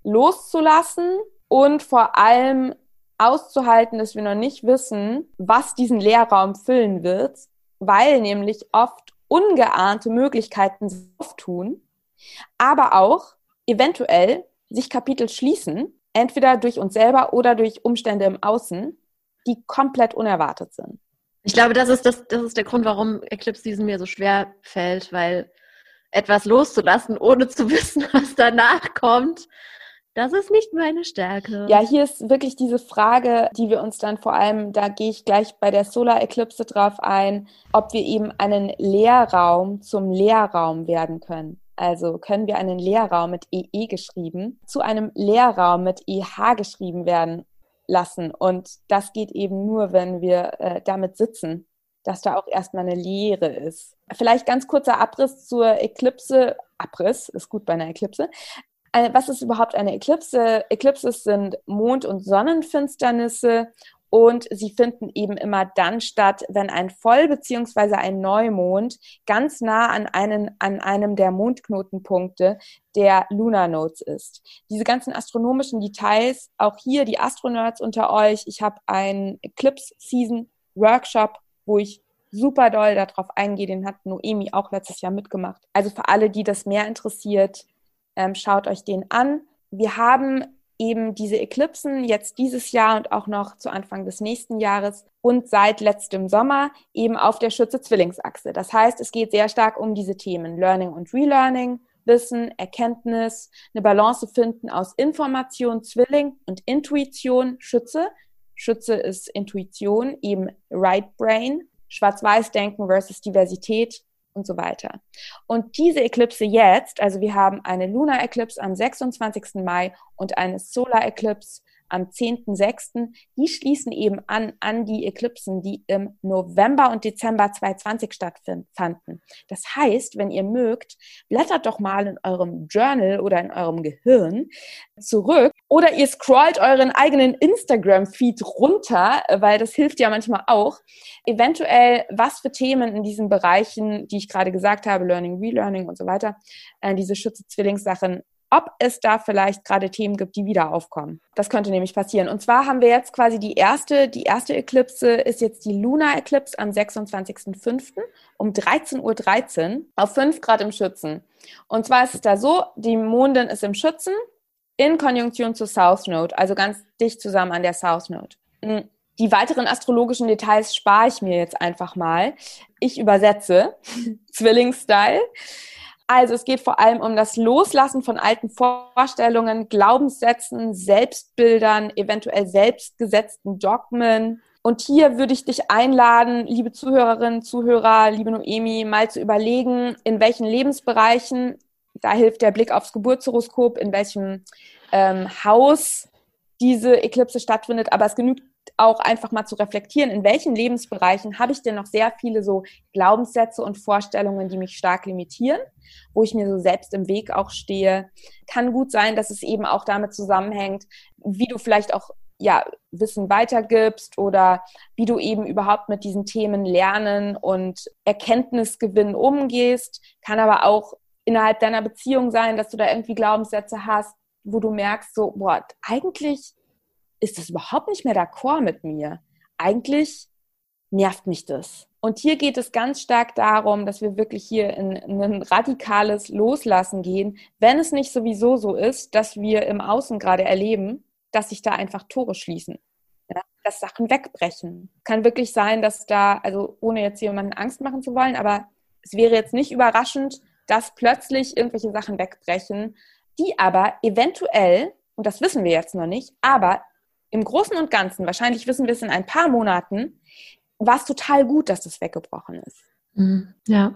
loszulassen und vor allem auszuhalten, dass wir noch nicht wissen, was diesen Leerraum füllen wird, weil nämlich oft ungeahnte Möglichkeiten auftun, aber auch eventuell sich Kapitel schließen, entweder durch uns selber oder durch Umstände im Außen, die komplett unerwartet sind. Ich glaube, das ist, das, das ist der Grund, warum Eclipse Season mir so schwer fällt, weil etwas loszulassen, ohne zu wissen, was danach kommt, das ist nicht meine Stärke. Ja, hier ist wirklich diese Frage, die wir uns dann vor allem, da gehe ich gleich bei der Solar Eclipse drauf ein, ob wir eben einen Leerraum zum Leerraum werden können. Also können wir einen Leerraum mit EE geschrieben zu einem Leerraum mit EH geschrieben werden lassen. Und das geht eben nur, wenn wir äh, damit sitzen, dass da auch erstmal eine Leere ist. Vielleicht ganz kurzer Abriss zur Eklipse. Abriss ist gut bei einer Eklipse. Äh, was ist überhaupt eine Eklipse? Eclipses sind Mond- und Sonnenfinsternisse und sie finden eben immer dann statt, wenn ein Voll- bzw. ein Neumond ganz nah an, einen, an einem der Mondknotenpunkte der Lunar Nodes ist. Diese ganzen astronomischen Details, auch hier die Astronerds unter euch, ich habe einen Eclipse Season Workshop, wo ich super doll darauf eingehe, den hat Noemi auch letztes Jahr mitgemacht. Also für alle, die das mehr interessiert, ähm, schaut euch den an. Wir haben eben diese Eklipsen jetzt dieses Jahr und auch noch zu Anfang des nächsten Jahres und seit letztem Sommer eben auf der Schütze-Zwillingsachse. Das heißt, es geht sehr stark um diese Themen Learning und Relearning, Wissen, Erkenntnis, eine Balance finden aus Information, Zwilling und Intuition, Schütze. Schütze ist Intuition, eben Right Brain, Schwarz-Weiß-Denken versus Diversität, und so weiter. Und diese Eklipse jetzt, also wir haben eine Lunar Eclipse am 26. Mai und eine Solar Eclipse am 10.06., die schließen eben an an die Eklipsen, die im November und Dezember 2020 stattfanden. Das heißt, wenn ihr mögt, blättert doch mal in eurem Journal oder in eurem Gehirn zurück oder ihr scrollt euren eigenen Instagram-Feed runter, weil das hilft ja manchmal auch. Eventuell, was für Themen in diesen Bereichen, die ich gerade gesagt habe, Learning, Relearning und so weiter, äh, diese Schütze-Zwillingssachen ob es da vielleicht gerade Themen gibt, die wieder aufkommen. Das könnte nämlich passieren. Und zwar haben wir jetzt quasi die erste, die erste Eklipse ist jetzt die Lunar Eclipse am 26.05. um 13.13 Uhr 13 auf 5 Grad im Schützen. Und zwar ist es da so, die Mondin ist im Schützen in Konjunktion zur South Node, also ganz dicht zusammen an der South Node. Hm, die weiteren astrologischen Details spare ich mir jetzt einfach mal. Ich übersetze Zwillingsstyle. Also es geht vor allem um das Loslassen von alten Vorstellungen, Glaubenssätzen, Selbstbildern, eventuell selbstgesetzten Dogmen. Und hier würde ich dich einladen, liebe Zuhörerinnen, Zuhörer, liebe Noemi, mal zu überlegen, in welchen Lebensbereichen, da hilft der Blick aufs Geburtshoroskop, in welchem ähm, Haus diese Eklipse stattfindet. Aber es genügt auch einfach mal zu reflektieren, in welchen Lebensbereichen habe ich denn noch sehr viele so Glaubenssätze und Vorstellungen, die mich stark limitieren, wo ich mir so selbst im Weg auch stehe. Kann gut sein, dass es eben auch damit zusammenhängt, wie du vielleicht auch ja, Wissen weitergibst oder wie du eben überhaupt mit diesen Themen lernen und Erkenntnisgewinn umgehst. Kann aber auch innerhalb deiner Beziehung sein, dass du da irgendwie Glaubenssätze hast, wo du merkst, so, boah, eigentlich ist das überhaupt nicht mehr d'accord mit mir. Eigentlich nervt mich das. Und hier geht es ganz stark darum, dass wir wirklich hier in, in ein radikales Loslassen gehen, wenn es nicht sowieso so ist, dass wir im Außen gerade erleben, dass sich da einfach Tore schließen. Ja, dass Sachen wegbrechen. Kann wirklich sein, dass da, also ohne jetzt jemanden Angst machen zu wollen, aber es wäre jetzt nicht überraschend, dass plötzlich irgendwelche Sachen wegbrechen, die aber eventuell, und das wissen wir jetzt noch nicht, aber im Großen und Ganzen, wahrscheinlich wissen wir es in ein paar Monaten, war es total gut, dass das weggebrochen ist. Mhm. Ja.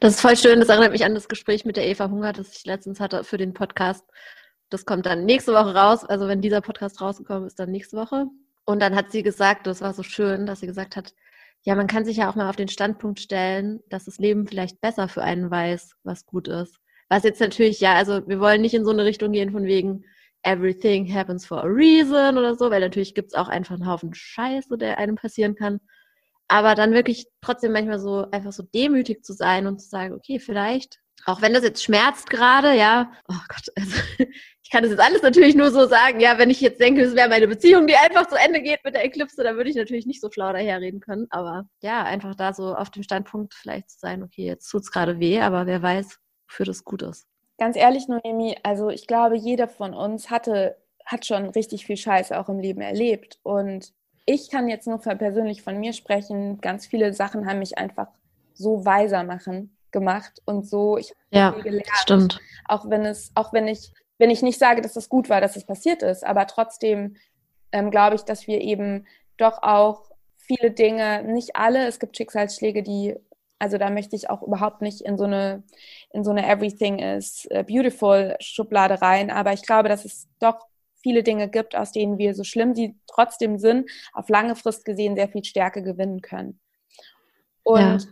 Das ist voll schön. Das erinnert mich an das Gespräch mit der Eva Hunger, das ich letztens hatte für den Podcast. Das kommt dann nächste Woche raus. Also wenn dieser Podcast rausgekommen ist, dann nächste Woche. Und dann hat sie gesagt, das war so schön, dass sie gesagt hat, ja, man kann sich ja auch mal auf den Standpunkt stellen, dass das Leben vielleicht besser für einen weiß, was gut ist. Was jetzt natürlich, ja, also wir wollen nicht in so eine Richtung gehen von wegen, everything happens for a reason oder so, weil natürlich gibt es auch einfach einen Haufen Scheiße, der einem passieren kann. Aber dann wirklich trotzdem manchmal so einfach so demütig zu sein und zu sagen, okay, vielleicht, auch wenn das jetzt schmerzt gerade, ja, oh Gott, also ich kann das jetzt alles natürlich nur so sagen, ja, wenn ich jetzt denke, es wäre meine Beziehung, die einfach zu Ende geht mit der Eklipse, dann würde ich natürlich nicht so schlau daherreden können. Aber ja, einfach da so auf dem Standpunkt vielleicht zu sein, okay, jetzt tut es gerade weh, aber wer weiß, wofür das gut ist. Ganz ehrlich, Noemi, also ich glaube, jeder von uns hatte, hat schon richtig viel Scheiße auch im Leben erlebt. Und ich kann jetzt nur persönlich von mir sprechen. Ganz viele Sachen haben mich einfach so weiser machen gemacht und so ich ja, gelernt. Stimmt. Auch wenn es, auch wenn ich, wenn ich nicht sage, dass es gut war, dass es passiert ist, aber trotzdem ähm, glaube ich, dass wir eben doch auch viele Dinge, nicht alle, es gibt Schicksalsschläge, die, also da möchte ich auch überhaupt nicht in so eine, in so eine Everything is äh, beautiful Schublade rein, aber ich glaube, dass es doch viele Dinge gibt, aus denen wir, so schlimm sie trotzdem sind, auf lange Frist gesehen sehr viel Stärke gewinnen können. Und ja.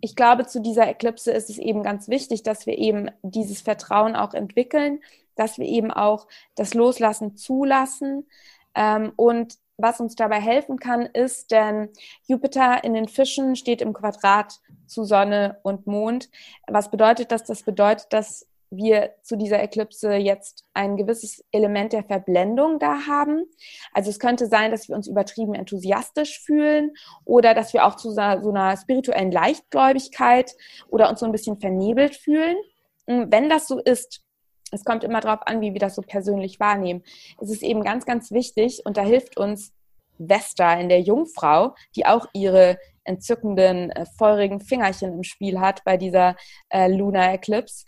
ich glaube, zu dieser Eklipse ist es eben ganz wichtig, dass wir eben dieses Vertrauen auch entwickeln, dass wir eben auch das Loslassen zulassen. Ähm, und was uns dabei helfen kann, ist, denn Jupiter in den Fischen steht im Quadrat zu Sonne und Mond. Was bedeutet das? Das bedeutet, dass wir zu dieser Eklipse jetzt ein gewisses Element der Verblendung da haben. Also es könnte sein, dass wir uns übertrieben enthusiastisch fühlen oder dass wir auch zu so einer spirituellen Leichtgläubigkeit oder uns so ein bisschen vernebelt fühlen. Wenn das so ist, es kommt immer darauf an, wie wir das so persönlich wahrnehmen. Es ist eben ganz, ganz wichtig und da hilft uns Vesta in der Jungfrau, die auch ihre entzückenden, äh, feurigen Fingerchen im Spiel hat bei dieser äh, Lunar Eclipse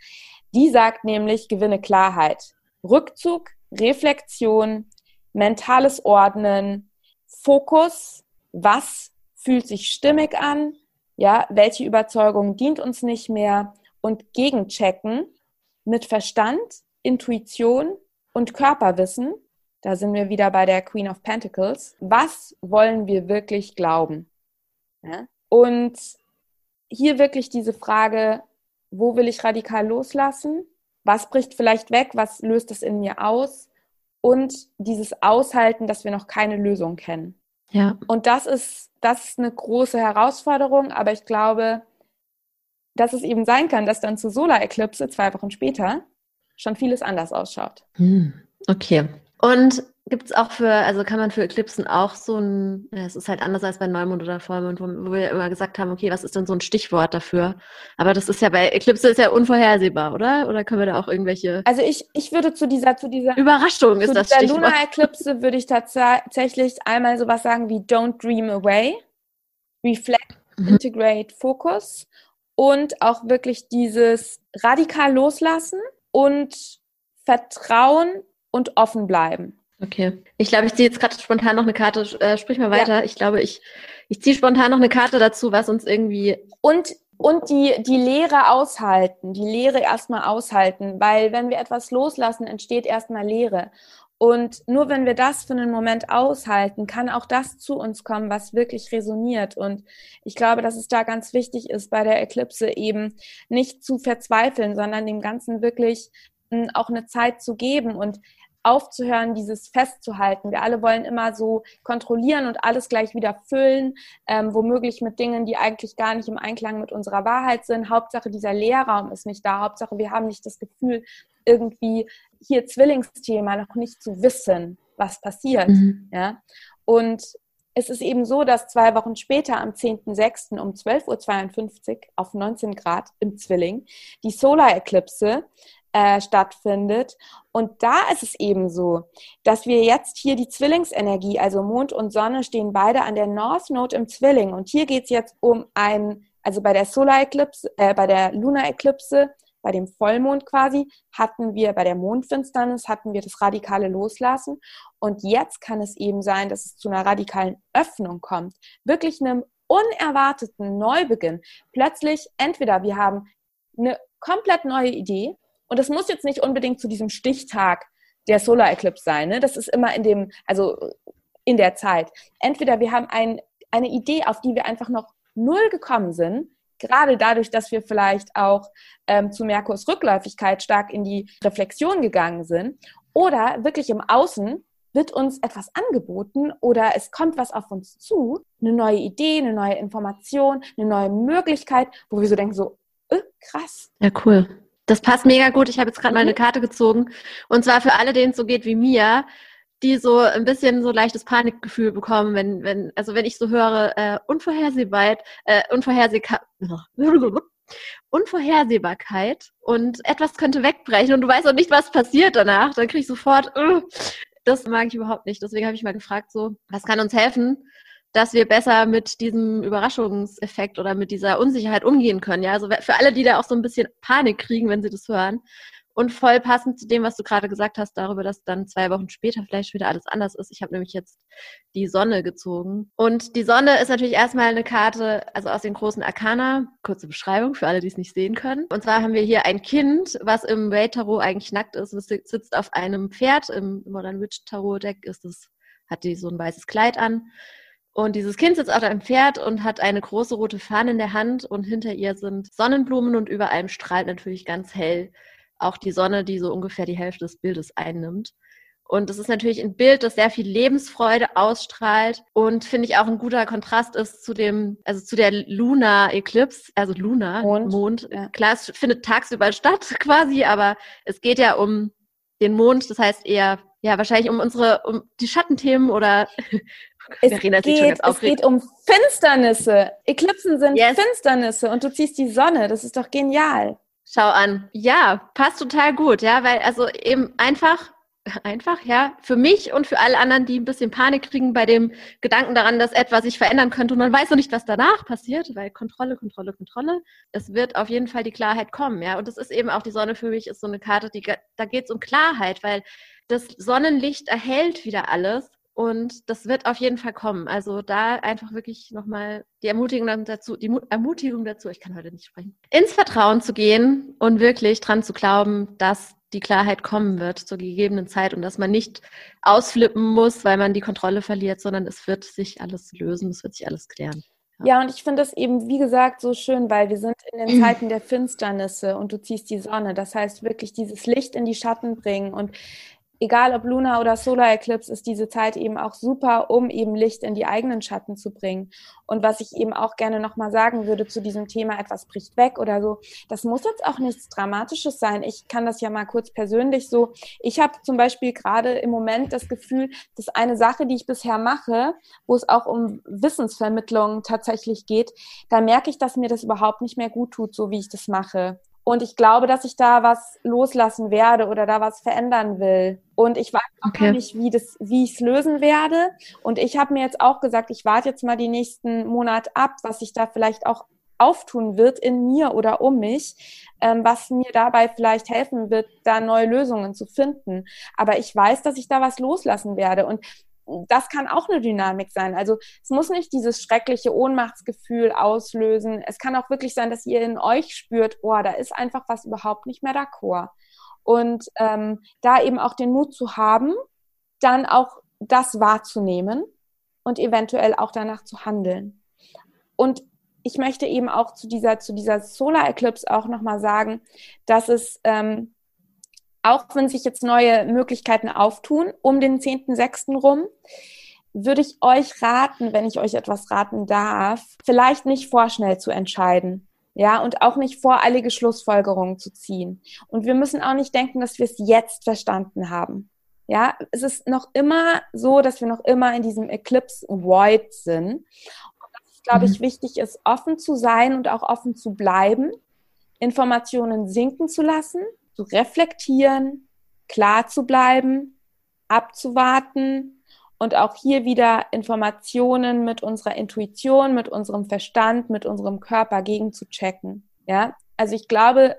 die sagt nämlich, gewinne Klarheit. Rückzug, Reflexion, mentales Ordnen, Fokus, was fühlt sich stimmig an, ja, welche Überzeugung dient uns nicht mehr und gegenchecken mit Verstand, Intuition und Körperwissen. Da sind wir wieder bei der Queen of Pentacles. Was wollen wir wirklich glauben? Ja? Und hier wirklich diese Frage, wo will ich radikal loslassen, was bricht vielleicht weg, was löst es in mir aus und dieses Aushalten, dass wir noch keine Lösung kennen. Ja. Und das ist, das ist eine große Herausforderung, aber ich glaube, dass es eben sein kann, dass dann zur Solar-Eklipse zwei Wochen später schon vieles anders ausschaut. Hm, okay. Und Gibt es auch für, also kann man für Eclipsen auch so ein, es ist halt anders als bei Neumond oder Vollmond, wo, wo, wir immer gesagt haben, okay, was ist denn so ein Stichwort dafür? Aber das ist ja bei Eclipse ist ja unvorhersehbar, oder? Oder können wir da auch irgendwelche? Also ich, ich würde zu dieser, zu dieser Überraschung ist das Stichwort. Zu der Lunar Eclipse würde ich tatsächlich einmal sowas sagen wie Don't Dream Away, Reflect, mhm. Integrate, Focus und auch wirklich dieses radikal loslassen und Vertrauen und offen bleiben. Okay. Ich glaube, ich ziehe jetzt gerade spontan noch eine Karte. Äh, sprich mal weiter. Ja. Ich glaube, ich, ich ziehe spontan noch eine Karte dazu, was uns irgendwie. Und, und die, die Lehre aushalten, die Lehre erstmal aushalten, weil wenn wir etwas loslassen, entsteht erstmal Lehre. Und nur wenn wir das für einen Moment aushalten, kann auch das zu uns kommen, was wirklich resoniert. Und ich glaube, dass es da ganz wichtig ist, bei der Eklipse eben nicht zu verzweifeln, sondern dem Ganzen wirklich hm, auch eine Zeit zu geben. Und aufzuhören, dieses festzuhalten. Wir alle wollen immer so kontrollieren und alles gleich wieder füllen, ähm, womöglich mit Dingen, die eigentlich gar nicht im Einklang mit unserer Wahrheit sind. Hauptsache, dieser Leerraum ist nicht da. Hauptsache, wir haben nicht das Gefühl, irgendwie hier Zwillingsthema noch nicht zu wissen, was passiert. Mhm. Ja? Und es ist eben so, dass zwei Wochen später, am 10.06. um 12.52 Uhr auf 19 Grad im Zwilling, die Solar Eclipse äh, stattfindet. Und da ist es eben so, dass wir jetzt hier die Zwillingsenergie, also Mond und Sonne stehen beide an der North Node im Zwilling. Und hier geht es jetzt um ein, also bei der Solar Eclipse, äh, bei der Lunar Eclipse, bei dem Vollmond quasi, hatten wir bei der Mondfinsternis, hatten wir das radikale Loslassen. Und jetzt kann es eben sein, dass es zu einer radikalen Öffnung kommt. Wirklich einem unerwarteten Neubeginn. Plötzlich entweder wir haben eine komplett neue Idee und das muss jetzt nicht unbedingt zu diesem Stichtag der Solar Eclipse sein. Ne? Das ist immer in dem, also in der Zeit. Entweder wir haben ein, eine Idee, auf die wir einfach noch null gekommen sind, gerade dadurch, dass wir vielleicht auch ähm, zu Merkurs Rückläufigkeit stark in die Reflexion gegangen sind, oder wirklich im Außen wird uns etwas angeboten oder es kommt was auf uns zu, eine neue Idee, eine neue Information, eine neue Möglichkeit, wo wir so denken, so, äh, krass. Ja, cool. Das passt mega gut. Ich habe jetzt gerade mhm. mal eine Karte gezogen. Und zwar für alle, denen es so geht wie mir, die so ein bisschen so leichtes Panikgefühl bekommen, wenn, wenn, also wenn ich so höre, äh, Unvorhersehbarkeit, äh, Unvorhersehbarkeit, Unvorhersehbarkeit und etwas könnte wegbrechen und du weißt auch nicht, was passiert danach, dann kriege ich sofort, uh, das mag ich überhaupt nicht. Deswegen habe ich mal gefragt, so, was kann uns helfen, dass wir besser mit diesem Überraschungseffekt oder mit dieser Unsicherheit umgehen können. Ja, also für alle, die da auch so ein bisschen Panik kriegen, wenn sie das hören. Und voll passend zu dem, was du gerade gesagt hast, darüber, dass dann zwei Wochen später vielleicht wieder alles anders ist. Ich habe nämlich jetzt die Sonne gezogen. Und die Sonne ist natürlich erstmal eine Karte, also aus den großen Arkana. Kurze Beschreibung für alle, die es nicht sehen können. Und zwar haben wir hier ein Kind, was im Way Tarot eigentlich nackt ist. Es sitzt auf einem Pferd. Im Modern Witch Tarot Deck ist es, hat die so ein weißes Kleid an. Und dieses Kind sitzt auf einem Pferd und hat eine große rote Fahne in der Hand und hinter ihr sind Sonnenblumen und über allem strahlt natürlich ganz hell auch die Sonne, die so ungefähr die Hälfte des Bildes einnimmt. Und es ist natürlich ein Bild, das sehr viel Lebensfreude ausstrahlt und finde ich auch ein guter Kontrast ist zu dem, also zu der Luna Eclipse, also Luna, Mond. Mond. Ja. Klar, es findet tagsüber statt quasi, aber es geht ja um den Mond, das heißt eher, ja, wahrscheinlich um unsere, um die Schattenthemen oder es, Verena geht, es geht um Finsternisse. Eklipsen sind yes. Finsternisse und du ziehst die Sonne. Das ist doch genial. Schau an. Ja, passt total gut, ja, weil also eben einfach, einfach, ja, für mich und für alle anderen, die ein bisschen Panik kriegen bei dem Gedanken daran, dass etwas sich verändern könnte und man weiß noch nicht, was danach passiert, weil Kontrolle, Kontrolle, Kontrolle, es wird auf jeden Fall die Klarheit kommen, ja. Und das ist eben auch die Sonne für mich, ist so eine Karte, die, da geht es um Klarheit, weil das Sonnenlicht erhält wieder alles und das wird auf jeden Fall kommen. Also da einfach wirklich nochmal die Ermutigung dazu, die Ermutigung dazu, ich kann heute nicht sprechen, ins Vertrauen zu gehen und wirklich dran zu glauben, dass die Klarheit kommen wird zur gegebenen Zeit und dass man nicht ausflippen muss, weil man die Kontrolle verliert, sondern es wird sich alles lösen, es wird sich alles klären. Ja, ja und ich finde das eben, wie gesagt, so schön, weil wir sind in den Zeiten der Finsternisse und du ziehst die Sonne. Das heißt wirklich dieses Licht in die Schatten bringen und egal ob Luna oder Solar Eclipse, ist diese Zeit eben auch super, um eben Licht in die eigenen Schatten zu bringen. Und was ich eben auch gerne nochmal sagen würde zu diesem Thema, etwas bricht weg oder so, das muss jetzt auch nichts Dramatisches sein. Ich kann das ja mal kurz persönlich so. Ich habe zum Beispiel gerade im Moment das Gefühl, dass eine Sache, die ich bisher mache, wo es auch um Wissensvermittlung tatsächlich geht, da merke ich, dass mir das überhaupt nicht mehr gut tut, so wie ich das mache. Und ich glaube, dass ich da was loslassen werde oder da was verändern will. Und ich weiß auch okay. nicht, wie, das, wie ich es lösen werde. Und ich habe mir jetzt auch gesagt, ich warte jetzt mal die nächsten Monate ab, was sich da vielleicht auch auftun wird in mir oder um mich, ähm, was mir dabei vielleicht helfen wird, da neue Lösungen zu finden. Aber ich weiß, dass ich da was loslassen werde. Und das kann auch eine Dynamik sein. Also es muss nicht dieses schreckliche Ohnmachtsgefühl auslösen. Es kann auch wirklich sein, dass ihr in euch spürt, oh, da ist einfach was überhaupt nicht mehr d'accord. Und ähm, da eben auch den Mut zu haben, dann auch das wahrzunehmen und eventuell auch danach zu handeln. Und ich möchte eben auch zu dieser, zu dieser Solar Eclipse auch nochmal sagen, dass es ähm, auch wenn sich jetzt neue Möglichkeiten auftun, um den 10.6. rum, würde ich euch raten, wenn ich euch etwas raten darf, vielleicht nicht vorschnell zu entscheiden. Ja, und auch nicht voreilige Schlussfolgerungen zu ziehen. Und wir müssen auch nicht denken, dass wir es jetzt verstanden haben. Ja, es ist noch immer so, dass wir noch immer in diesem Eclipse Void sind. Und dass es, glaube ich, mhm. wichtig ist, offen zu sein und auch offen zu bleiben, Informationen sinken zu lassen, zu reflektieren, klar zu bleiben, abzuwarten, und auch hier wieder Informationen mit unserer Intuition, mit unserem Verstand, mit unserem Körper gegen zu checken. Ja, also ich glaube,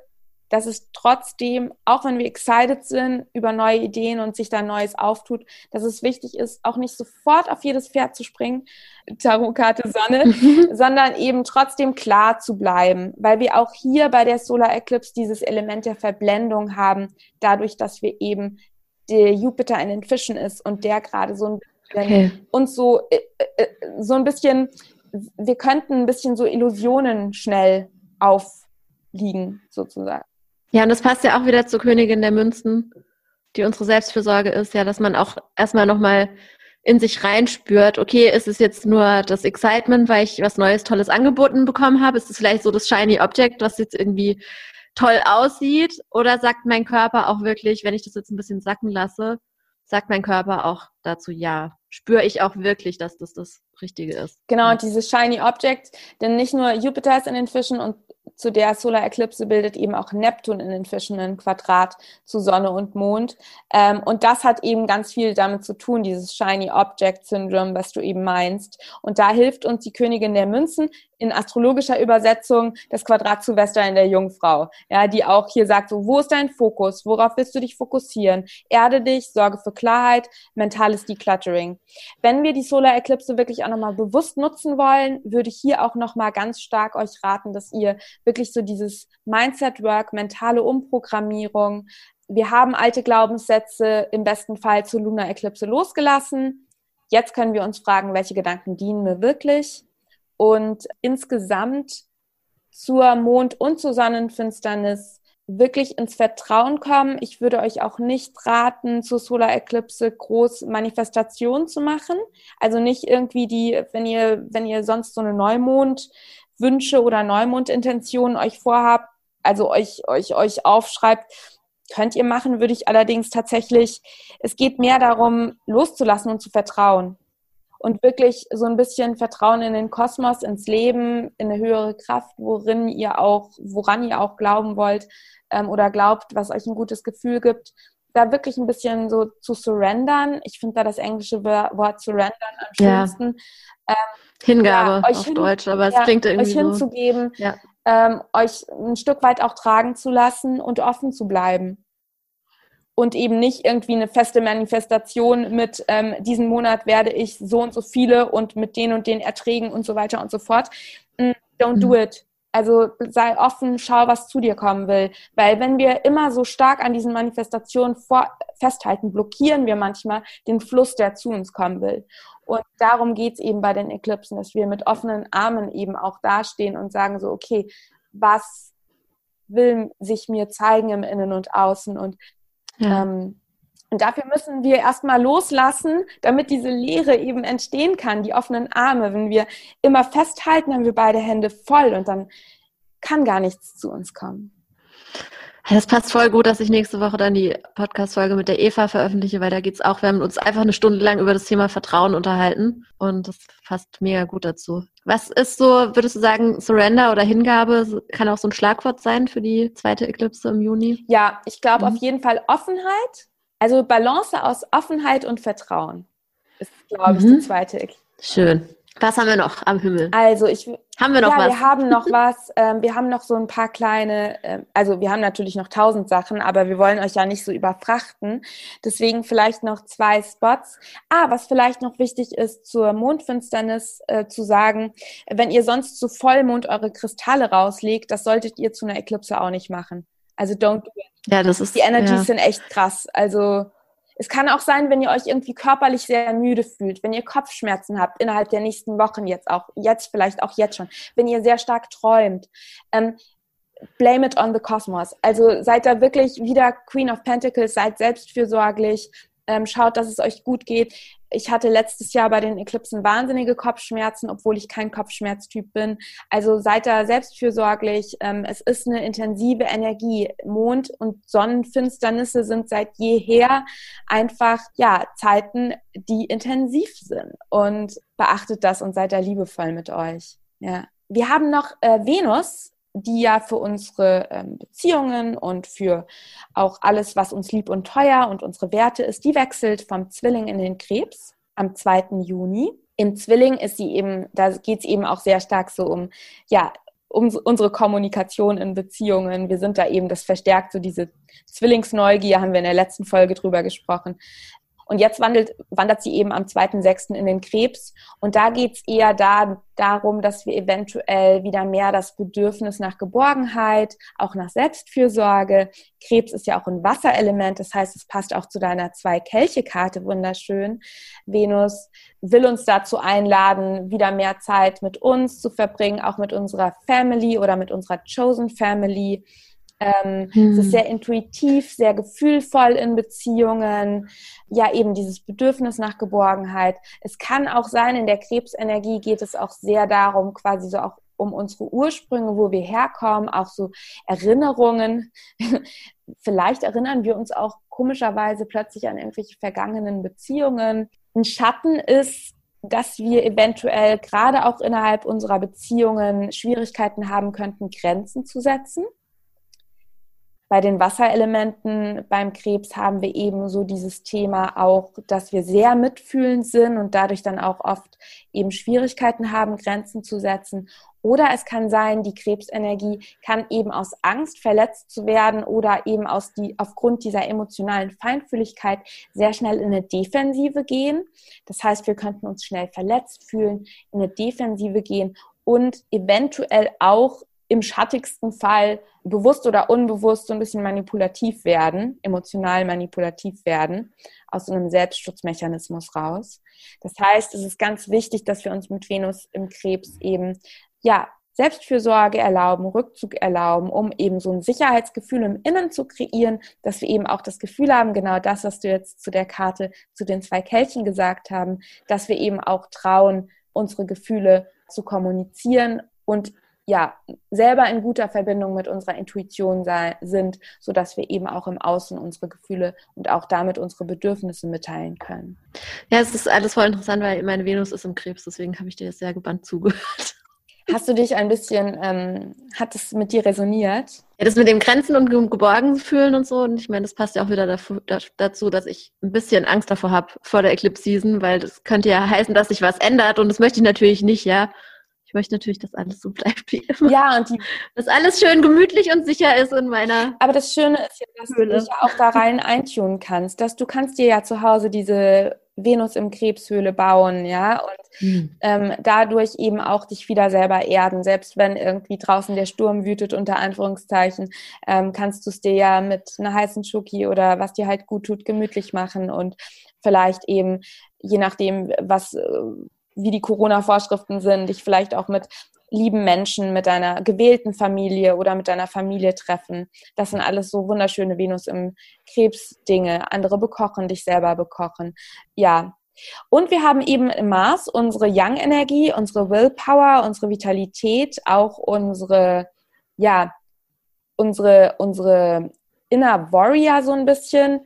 dass es trotzdem, auch wenn wir excited sind über neue Ideen und sich da Neues auftut, dass es wichtig ist, auch nicht sofort auf jedes Pferd zu springen, Tarotkarte Sonne, sondern eben trotzdem klar zu bleiben, weil wir auch hier bei der Solar Eclipse dieses Element der Verblendung haben, dadurch, dass wir eben der Jupiter in den Fischen ist und der gerade so ein okay. uns so, äh, äh, so ein bisschen, wir könnten ein bisschen so Illusionen schnell aufliegen, sozusagen. Ja, und das passt ja auch wieder zur Königin der Münzen, die unsere Selbstfürsorge ist, ja, dass man auch erstmal nochmal in sich reinspürt, okay, ist es jetzt nur das Excitement, weil ich was Neues, Tolles angeboten bekommen habe? Ist es vielleicht so das Shiny Object, was jetzt irgendwie toll aussieht? Oder sagt mein Körper auch wirklich, wenn ich das jetzt ein bisschen sacken lasse, sagt mein Körper auch dazu ja? Spüre ich auch wirklich, dass das das Richtige ist? Genau, ja. dieses Shiny Object, denn nicht nur Jupiter ist in den Fischen und zu der Solar Eclipse bildet eben auch Neptun in den Fischen ein Quadrat zu Sonne und Mond. Ähm, und das hat eben ganz viel damit zu tun, dieses Shiny Object Syndrome, was du eben meinst. Und da hilft uns die Königin der Münzen in astrologischer Übersetzung das Quadrat zu Wester in der Jungfrau, ja, die auch hier sagt, so, wo ist dein Fokus? Worauf willst du dich fokussieren? Erde dich, sorge für Klarheit, mentales Decluttering. Wenn wir die Solar Eclipse wirklich auch nochmal bewusst nutzen wollen, würde ich hier auch nochmal ganz stark euch raten, dass ihr wirklich so dieses Mindset Work, mentale Umprogrammierung, wir haben alte Glaubenssätze im besten Fall zur Lunar Eclipse losgelassen. Jetzt können wir uns fragen, welche Gedanken dienen mir wirklich? Und insgesamt zur Mond- und zur Sonnenfinsternis wirklich ins Vertrauen kommen. Ich würde euch auch nicht raten, zur Solar Eclipse groß Manifestation zu machen. Also nicht irgendwie die, wenn ihr, wenn ihr sonst so eine Neumondwünsche oder Neumondintentionen euch vorhabt, also euch, euch, euch aufschreibt, könnt ihr machen, würde ich allerdings tatsächlich, es geht mehr darum, loszulassen und zu vertrauen. Und wirklich so ein bisschen Vertrauen in den Kosmos, ins Leben, in eine höhere Kraft, worin ihr auch, woran ihr auch glauben wollt ähm, oder glaubt, was euch ein gutes Gefühl gibt. Da wirklich ein bisschen so zu surrendern. Ich finde da das englische Wort surrendern am schönsten. Ja. Ähm, Hingabe ja, auf hin, Deutsch, aber es ja, klingt irgendwie euch hinzugeben, ja. ähm, euch ein Stück weit auch tragen zu lassen und offen zu bleiben und eben nicht irgendwie eine feste Manifestation mit ähm, diesen Monat werde ich so und so viele und mit den und den Erträgen und so weiter und so fort. Mm, don't do mhm. it. Also sei offen, schau, was zu dir kommen will. Weil wenn wir immer so stark an diesen Manifestationen vor, festhalten, blockieren wir manchmal den Fluss, der zu uns kommen will. Und darum geht's eben bei den Eklipsen, dass wir mit offenen Armen eben auch dastehen und sagen so, okay, was will sich mir zeigen im Innen und Außen und ja. Ähm, und dafür müssen wir erstmal loslassen, damit diese Leere eben entstehen kann, die offenen Arme. Wenn wir immer festhalten, haben wir beide Hände voll und dann kann gar nichts zu uns kommen. Das passt voll gut, dass ich nächste Woche dann die Podcast-Folge mit der Eva veröffentliche, weil da geht es auch, wir haben uns einfach eine Stunde lang über das Thema Vertrauen unterhalten und das passt mega gut dazu. Was ist so, würdest du sagen, Surrender oder Hingabe kann auch so ein Schlagwort sein für die zweite Eclipse im Juni? Ja, ich glaube mhm. auf jeden Fall Offenheit, also Balance aus Offenheit und Vertrauen ist, glaube ich, mhm. die zweite Eclipse. Schön. Was haben wir noch am Himmel? Also ich haben wir noch ja, was? Wir haben noch was. Ähm, wir haben noch so ein paar kleine. Ähm, also wir haben natürlich noch tausend Sachen, aber wir wollen euch ja nicht so überfrachten. Deswegen vielleicht noch zwei Spots. Ah, was vielleicht noch wichtig ist zur Mondfinsternis äh, zu sagen: Wenn ihr sonst zu Vollmond eure Kristalle rauslegt, das solltet ihr zu einer Eklipse auch nicht machen. Also don't do it. Ja, das ist. Die Energies ja. sind echt krass. Also es kann auch sein, wenn ihr euch irgendwie körperlich sehr müde fühlt, wenn ihr Kopfschmerzen habt innerhalb der nächsten Wochen jetzt auch, jetzt vielleicht auch jetzt schon, wenn ihr sehr stark träumt. Ähm, blame it on the cosmos. Also seid da wirklich wieder Queen of Pentacles, seid selbstfürsorglich, ähm, schaut, dass es euch gut geht. Ich hatte letztes Jahr bei den Eklipsen wahnsinnige Kopfschmerzen, obwohl ich kein Kopfschmerztyp bin. Also seid da selbstfürsorglich. Ähm, es ist eine intensive Energie. Mond- und Sonnenfinsternisse sind seit jeher einfach, ja, Zeiten, die intensiv sind. Und beachtet das und seid da liebevoll mit euch. Ja. Wir haben noch äh, Venus die ja für unsere ähm, Beziehungen und für auch alles, was uns lieb und teuer und unsere Werte ist, die wechselt vom Zwilling in den Krebs am 2. Juni. Im Zwilling ist sie eben, da geht es eben auch sehr stark so um, ja, um unsere Kommunikation in Beziehungen. Wir sind da eben, das verstärkt so diese Zwillingsneugier, haben wir in der letzten Folge drüber gesprochen. Und jetzt wandelt, wandert sie eben am 2.6. in den Krebs. Und da geht es eher da, darum, dass wir eventuell wieder mehr das Bedürfnis nach Geborgenheit, auch nach Selbstfürsorge. Krebs ist ja auch ein Wasserelement, das heißt, es passt auch zu deiner Zwei-Kelche-Karte wunderschön. Venus will uns dazu einladen, wieder mehr Zeit mit uns zu verbringen, auch mit unserer Family oder mit unserer Chosen Family ähm, hm. Es ist hm. sehr intuitiv, sehr gefühlvoll in Beziehungen. Ja, eben dieses Bedürfnis nach Geborgenheit. Es kann auch sein, in der Krebsenergie geht es auch sehr darum, quasi so auch um unsere Ursprünge, wo wir herkommen, auch so Erinnerungen. Vielleicht erinnern wir uns auch komischerweise plötzlich an irgendwelche vergangenen Beziehungen. Ein Schatten ist, dass wir eventuell gerade auch innerhalb unserer Beziehungen Schwierigkeiten haben könnten, Grenzen zu setzen. Bei den Wasserelementen beim Krebs haben wir eben so dieses Thema auch, dass wir sehr mitfühlend sind und dadurch dann auch oft eben Schwierigkeiten haben, Grenzen zu setzen. Oder es kann sein, die Krebsenergie kann eben aus Angst verletzt zu werden oder eben aus die, aufgrund dieser emotionalen Feinfühligkeit sehr schnell in eine Defensive gehen. Das heißt, wir könnten uns schnell verletzt fühlen, in eine Defensive gehen und eventuell auch im schattigsten Fall bewusst oder unbewusst so ein bisschen manipulativ werden, emotional manipulativ werden, aus so einem Selbstschutzmechanismus raus. Das heißt, es ist ganz wichtig, dass wir uns mit Venus im Krebs eben, ja, Selbstfürsorge erlauben, Rückzug erlauben, um eben so ein Sicherheitsgefühl im Innen zu kreieren, dass wir eben auch das Gefühl haben, genau das, was du jetzt zu der Karte, zu den zwei Kelchen gesagt haben, dass wir eben auch trauen, unsere Gefühle zu kommunizieren und ja, selber in guter Verbindung mit unserer Intuition sei, sind, sodass wir eben auch im Außen unsere Gefühle und auch damit unsere Bedürfnisse mitteilen können. Ja, es ist alles voll interessant, weil meine Venus ist im Krebs, deswegen habe ich dir sehr gebannt zugehört. Hast du dich ein bisschen, ähm, hat es mit dir resoniert? Ja, das mit dem Grenzen und geborgen fühlen und so. Und ich meine, das passt ja auch wieder dazu, dass ich ein bisschen Angst davor habe vor der Eclipse Season, weil das könnte ja heißen, dass sich was ändert und das möchte ich natürlich nicht, ja. Ich möchte natürlich, dass alles so bleibt wie immer. Ja, und die, dass alles schön gemütlich und sicher ist in meiner. Aber das Schöne ist ja, dass Höhle. du dich auch da rein eintunen kannst, dass du kannst dir ja zu Hause diese Venus im Krebshöhle bauen, ja, und hm. ähm, dadurch eben auch dich wieder selber erden. Selbst wenn irgendwie draußen der Sturm wütet, unter Anführungszeichen, ähm, kannst du es dir ja mit einer heißen Schoki oder was dir halt gut tut, gemütlich machen und vielleicht eben, je nachdem, was äh, wie die Corona-Vorschriften sind, dich vielleicht auch mit lieben Menschen, mit deiner gewählten Familie oder mit deiner Familie treffen. Das sind alles so wunderschöne Venus im Krebs-Dinge. Andere bekochen, dich selber bekochen. Ja. Und wir haben eben im Mars unsere Young-Energie, unsere Willpower, unsere Vitalität, auch unsere, ja, unsere, unsere Inner Warrior so ein bisschen,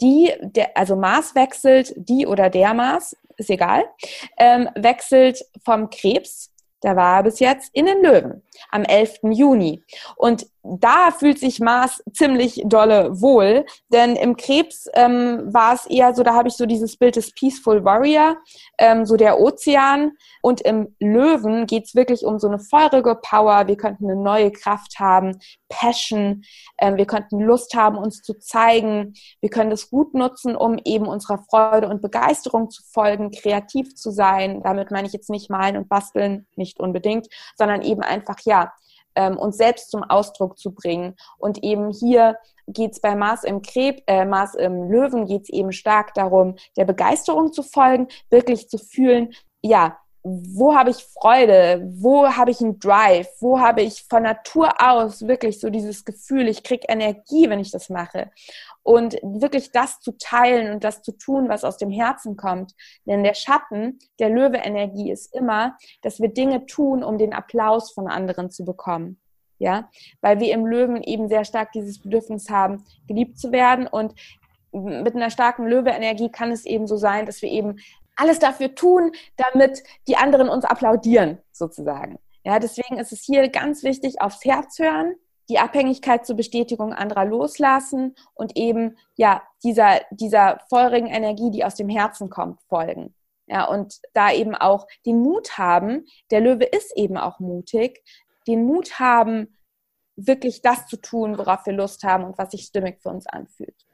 die, der, also Mars wechselt, die oder der Mars ist egal, ähm, wechselt vom Krebs der war bis jetzt in den Löwen am 11. Juni. Und da fühlt sich Mars ziemlich dolle wohl, denn im Krebs ähm, war es eher so, da habe ich so dieses Bild des Peaceful Warrior, ähm, so der Ozean. Und im Löwen geht es wirklich um so eine feurige Power. Wir könnten eine neue Kraft haben, Passion. Ähm, wir könnten Lust haben, uns zu zeigen. Wir können das gut nutzen, um eben unserer Freude und Begeisterung zu folgen, kreativ zu sein. Damit meine ich jetzt nicht malen und basteln, nicht unbedingt, sondern eben einfach, ja, ähm, uns selbst zum Ausdruck zu bringen. Und eben hier geht es bei Mars im Kreb, äh, Mars im Löwen geht es eben stark darum, der Begeisterung zu folgen, wirklich zu fühlen, ja, wo habe ich Freude, wo habe ich einen Drive, wo habe ich von Natur aus wirklich so dieses Gefühl, ich kriege Energie, wenn ich das mache. Und wirklich das zu teilen und das zu tun, was aus dem Herzen kommt. Denn der Schatten der Löwe-Energie ist immer, dass wir Dinge tun, um den Applaus von anderen zu bekommen. Ja, weil wir im Löwen eben sehr stark dieses Bedürfnis haben, geliebt zu werden und mit einer starken Löwe-Energie kann es eben so sein, dass wir eben alles dafür tun, damit die anderen uns applaudieren, sozusagen. Ja, deswegen ist es hier ganz wichtig, aufs Herz hören, die Abhängigkeit zur Bestätigung anderer loslassen und eben, ja, dieser, dieser feurigen Energie, die aus dem Herzen kommt, folgen. Ja, und da eben auch den Mut haben, der Löwe ist eben auch mutig, den Mut haben, wirklich das zu tun, worauf wir Lust haben und was sich stimmig für uns anfühlt.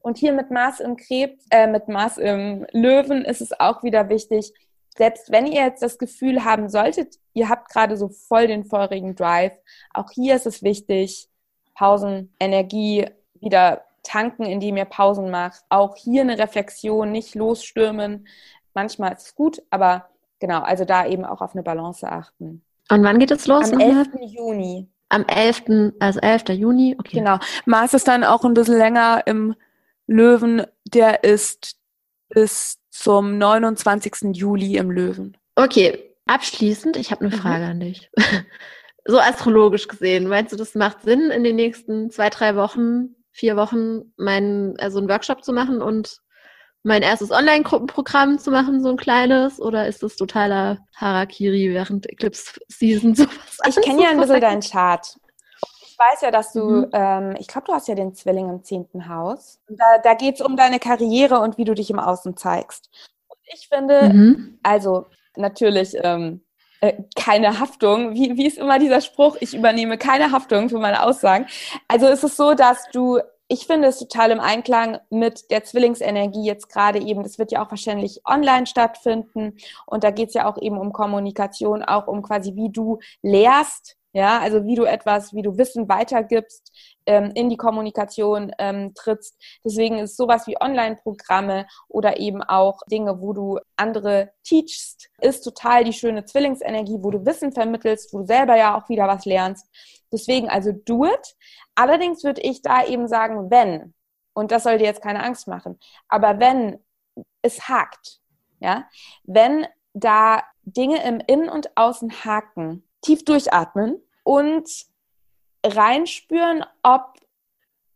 Und hier mit Mars im Krebs, äh, mit Mars im Löwen ist es auch wieder wichtig, selbst wenn ihr jetzt das Gefühl haben solltet, ihr habt gerade so voll den feurigen Drive, auch hier ist es wichtig, Pausen, Energie wieder tanken, indem ihr Pausen macht. Auch hier eine Reflexion, nicht losstürmen. Manchmal ist es gut, aber genau, also da eben auch auf eine Balance achten. Und wann geht es los? Am 11. Juni. Am 11., also 11. Juni, okay. Genau. Mars ist dann auch ein bisschen länger im Löwen, der ist bis zum 29. Juli im Löwen. Okay, abschließend, ich habe eine mhm. Frage mhm. an dich. so astrologisch gesehen, meinst du, das macht Sinn, in den nächsten zwei, drei Wochen, vier Wochen meinen, also einen Workshop zu machen und mein erstes Online-Gruppenprogramm zu machen, so ein kleines? Oder ist das totaler Harakiri während Eclipse Season sowas? Ich kenne ja ein bisschen deinen Chart weiß ja, dass du, mhm. ähm, ich glaube, du hast ja den Zwilling im zehnten Haus. Da, da geht es um deine Karriere und wie du dich im Außen zeigst. Und ich finde, mhm. also natürlich ähm, äh, keine Haftung. Wie, wie ist immer dieser Spruch? Ich übernehme keine Haftung für meine Aussagen. Also ist es so, dass du ich finde es total im Einklang mit der Zwillingsenergie jetzt gerade eben. Das wird ja auch wahrscheinlich online stattfinden. Und da geht es ja auch eben um Kommunikation, auch um quasi, wie du lehrst, ja, also wie du etwas, wie du Wissen weitergibst, ähm, in die Kommunikation ähm, trittst. Deswegen ist sowas wie Online-Programme oder eben auch Dinge, wo du andere teachst, ist total die schöne Zwillingsenergie, wo du Wissen vermittelst, wo du selber ja auch wieder was lernst. Deswegen also do it. Allerdings würde ich da eben sagen, wenn, und das soll dir jetzt keine Angst machen, aber wenn es hakt, ja, wenn da Dinge im Innen und Außen haken, tief durchatmen und reinspüren, ob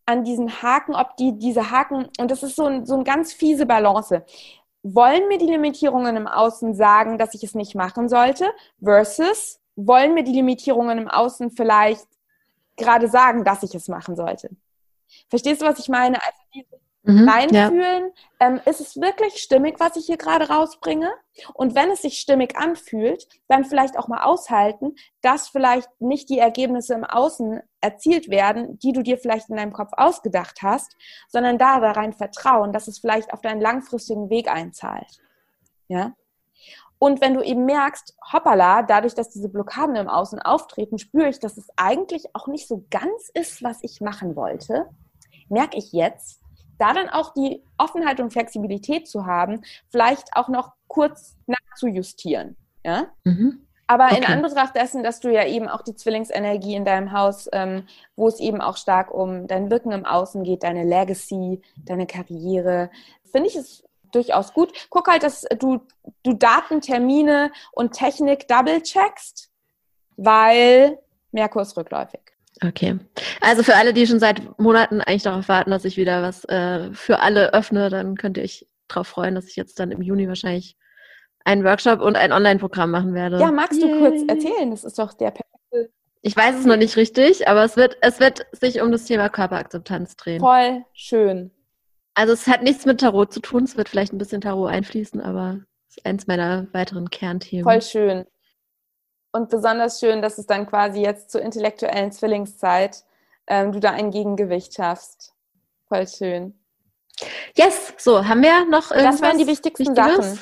an diesen Haken, ob die diese Haken, und das ist so ein, so ein ganz fiese Balance. Wollen mir die Limitierungen im Außen sagen, dass ich es nicht machen sollte, versus wollen mir die Limitierungen im Außen vielleicht gerade sagen, dass ich es machen sollte? Verstehst du, was ich meine? Also mhm, reinfühlen, ja. ähm, ist es wirklich stimmig, was ich hier gerade rausbringe? Und wenn es sich stimmig anfühlt, dann vielleicht auch mal aushalten, dass vielleicht nicht die Ergebnisse im Außen erzielt werden, die du dir vielleicht in deinem Kopf ausgedacht hast, sondern da rein vertrauen, dass es vielleicht auf deinen langfristigen Weg einzahlt. Ja? Und wenn du eben merkst, hoppala, dadurch, dass diese Blockaden im Außen auftreten, spüre ich, dass es eigentlich auch nicht so ganz ist, was ich machen wollte, merke ich jetzt, da dann auch die Offenheit und Flexibilität zu haben, vielleicht auch noch kurz nachzujustieren. Ja? Mhm. Aber okay. in Anbetracht dessen, dass du ja eben auch die Zwillingsenergie in deinem Haus, ähm, wo es eben auch stark um dein Wirken im Außen geht, deine Legacy, deine Karriere, finde ich es durchaus gut. Guck halt, dass du, du Daten, Termine und Technik double checkst, weil Merkur ist rückläufig. Okay. Also für alle, die schon seit Monaten eigentlich darauf warten, dass ich wieder was äh, für alle öffne, dann könnt ihr euch darauf freuen, dass ich jetzt dann im Juni wahrscheinlich einen Workshop und ein Online-Programm machen werde. Ja, magst Yay. du kurz erzählen? Das ist doch der perfekte. Ich weiß es noch nicht richtig, aber es wird, es wird sich um das Thema Körperakzeptanz drehen. Voll schön. Also es hat nichts mit Tarot zu tun, es wird vielleicht ein bisschen Tarot einfließen, aber es ist eins meiner weiteren Kernthemen. Voll schön. Und besonders schön, dass es dann quasi jetzt zur intellektuellen Zwillingszeit ähm, du da ein Gegengewicht schaffst. Voll schön. Yes, so, haben wir noch irgendwas Das waren die wichtigsten Wichtiges? Sachen.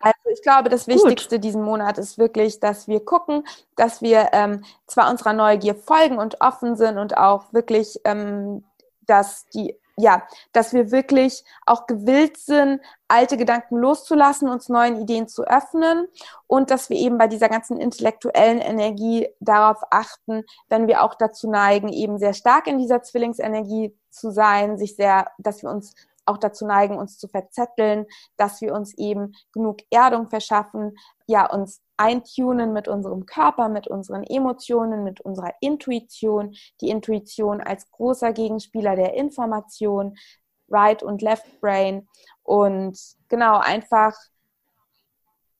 Also ich glaube, das Wichtigste Gut. diesen Monat ist wirklich, dass wir gucken, dass wir ähm, zwar unserer Neugier folgen und offen sind und auch wirklich, ähm, dass die ja, dass wir wirklich auch gewillt sind, alte Gedanken loszulassen, uns neuen Ideen zu öffnen und dass wir eben bei dieser ganzen intellektuellen Energie darauf achten, wenn wir auch dazu neigen, eben sehr stark in dieser Zwillingsenergie zu sein, sich sehr, dass wir uns auch dazu neigen, uns zu verzetteln, dass wir uns eben genug Erdung verschaffen, ja, uns eintunen mit unserem Körper, mit unseren Emotionen, mit unserer Intuition. Die Intuition als großer Gegenspieler der Information, Right und Left Brain. Und genau, einfach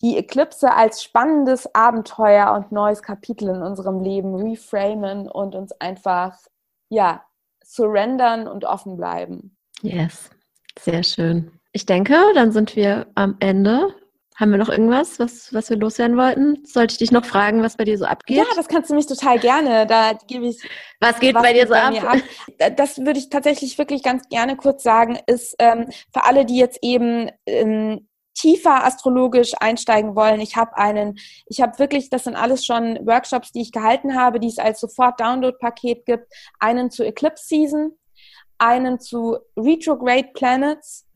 die Eklipse als spannendes Abenteuer und neues Kapitel in unserem Leben reframen und uns einfach, ja, surrendern und offen bleiben. Yes. Sehr schön. Ich denke, dann sind wir am Ende. Haben wir noch irgendwas, was, was wir loswerden wollten? Sollte ich dich noch fragen, was bei dir so abgeht? Ja, das kannst du mich total gerne. Da gebe ich. Was geht was bei dir so ab? ab? Das würde ich tatsächlich wirklich ganz gerne kurz sagen, ist ähm, für alle, die jetzt eben ähm, tiefer astrologisch einsteigen wollen. Ich habe einen, ich habe wirklich, das sind alles schon Workshops, die ich gehalten habe, die es als Sofort-Download-Paket gibt. Einen zu Eclipse Season, einen zu Retrograde Planets.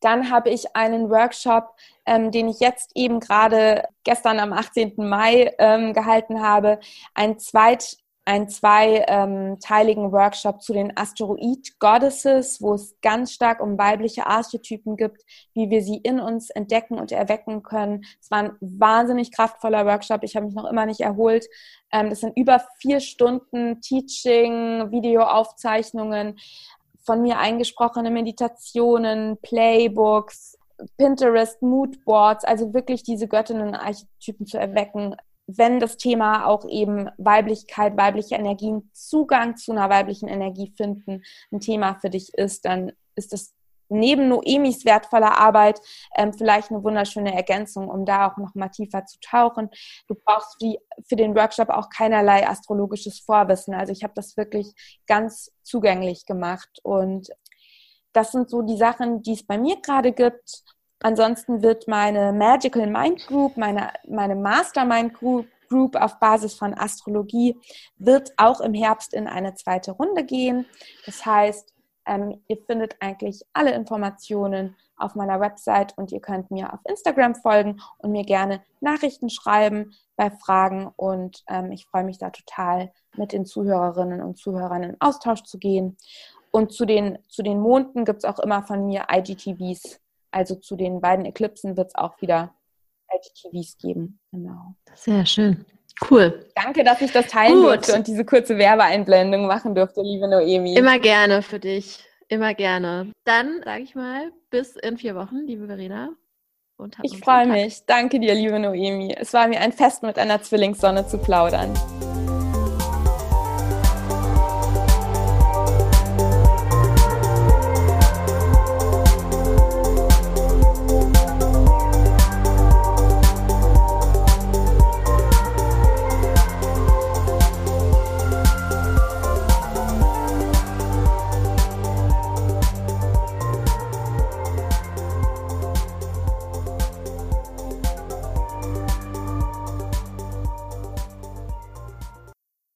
Dann habe ich einen Workshop, ähm, den ich jetzt eben gerade gestern am 18. Mai ähm, gehalten habe, ein zweit einen zweiteiligen ähm, Workshop zu den Asteroid Goddesses, wo es ganz stark um weibliche Archetypen gibt, wie wir sie in uns entdecken und erwecken können. Es war ein wahnsinnig kraftvoller Workshop. Ich habe mich noch immer nicht erholt. Ähm, das sind über vier Stunden Teaching, Videoaufzeichnungen, von mir eingesprochene Meditationen, Playbooks, Pinterest, Moodboards, also wirklich diese Göttinnen-Archetypen zu erwecken, wenn das Thema auch eben Weiblichkeit, weibliche Energien, Zugang zu einer weiblichen Energie finden, ein Thema für dich ist, dann ist das neben Noemis wertvoller Arbeit ähm, vielleicht eine wunderschöne Ergänzung, um da auch noch mal tiefer zu tauchen. Du brauchst die, für den Workshop auch keinerlei astrologisches Vorwissen. Also ich habe das wirklich ganz zugänglich gemacht und das sind so die Sachen, die es bei mir gerade gibt. Ansonsten wird meine Magical Mind Group, meine, meine Mastermind Group, Group auf Basis von Astrologie, wird auch im Herbst in eine zweite Runde gehen. Das heißt, ähm, ihr findet eigentlich alle Informationen auf meiner Website und ihr könnt mir auf Instagram folgen und mir gerne Nachrichten schreiben bei Fragen. Und ähm, ich freue mich da total, mit den Zuhörerinnen und Zuhörern in Austausch zu gehen. Und zu den, zu den Monden gibt es auch immer von mir IGTVs also zu den beiden Eclipsen wird es auch wieder IGTVs geben. Genau. Sehr schön. Cool. Danke, dass ich das teilen Gut. durfte und diese kurze Werbeeinblendung machen durfte, liebe Noemi. Immer gerne für dich. Immer gerne. Dann sage ich mal, bis in vier Wochen, liebe Verena. ich freue mich. Danke dir, liebe Noemi. Es war mir ein Fest, mit einer Zwillingssonne zu plaudern.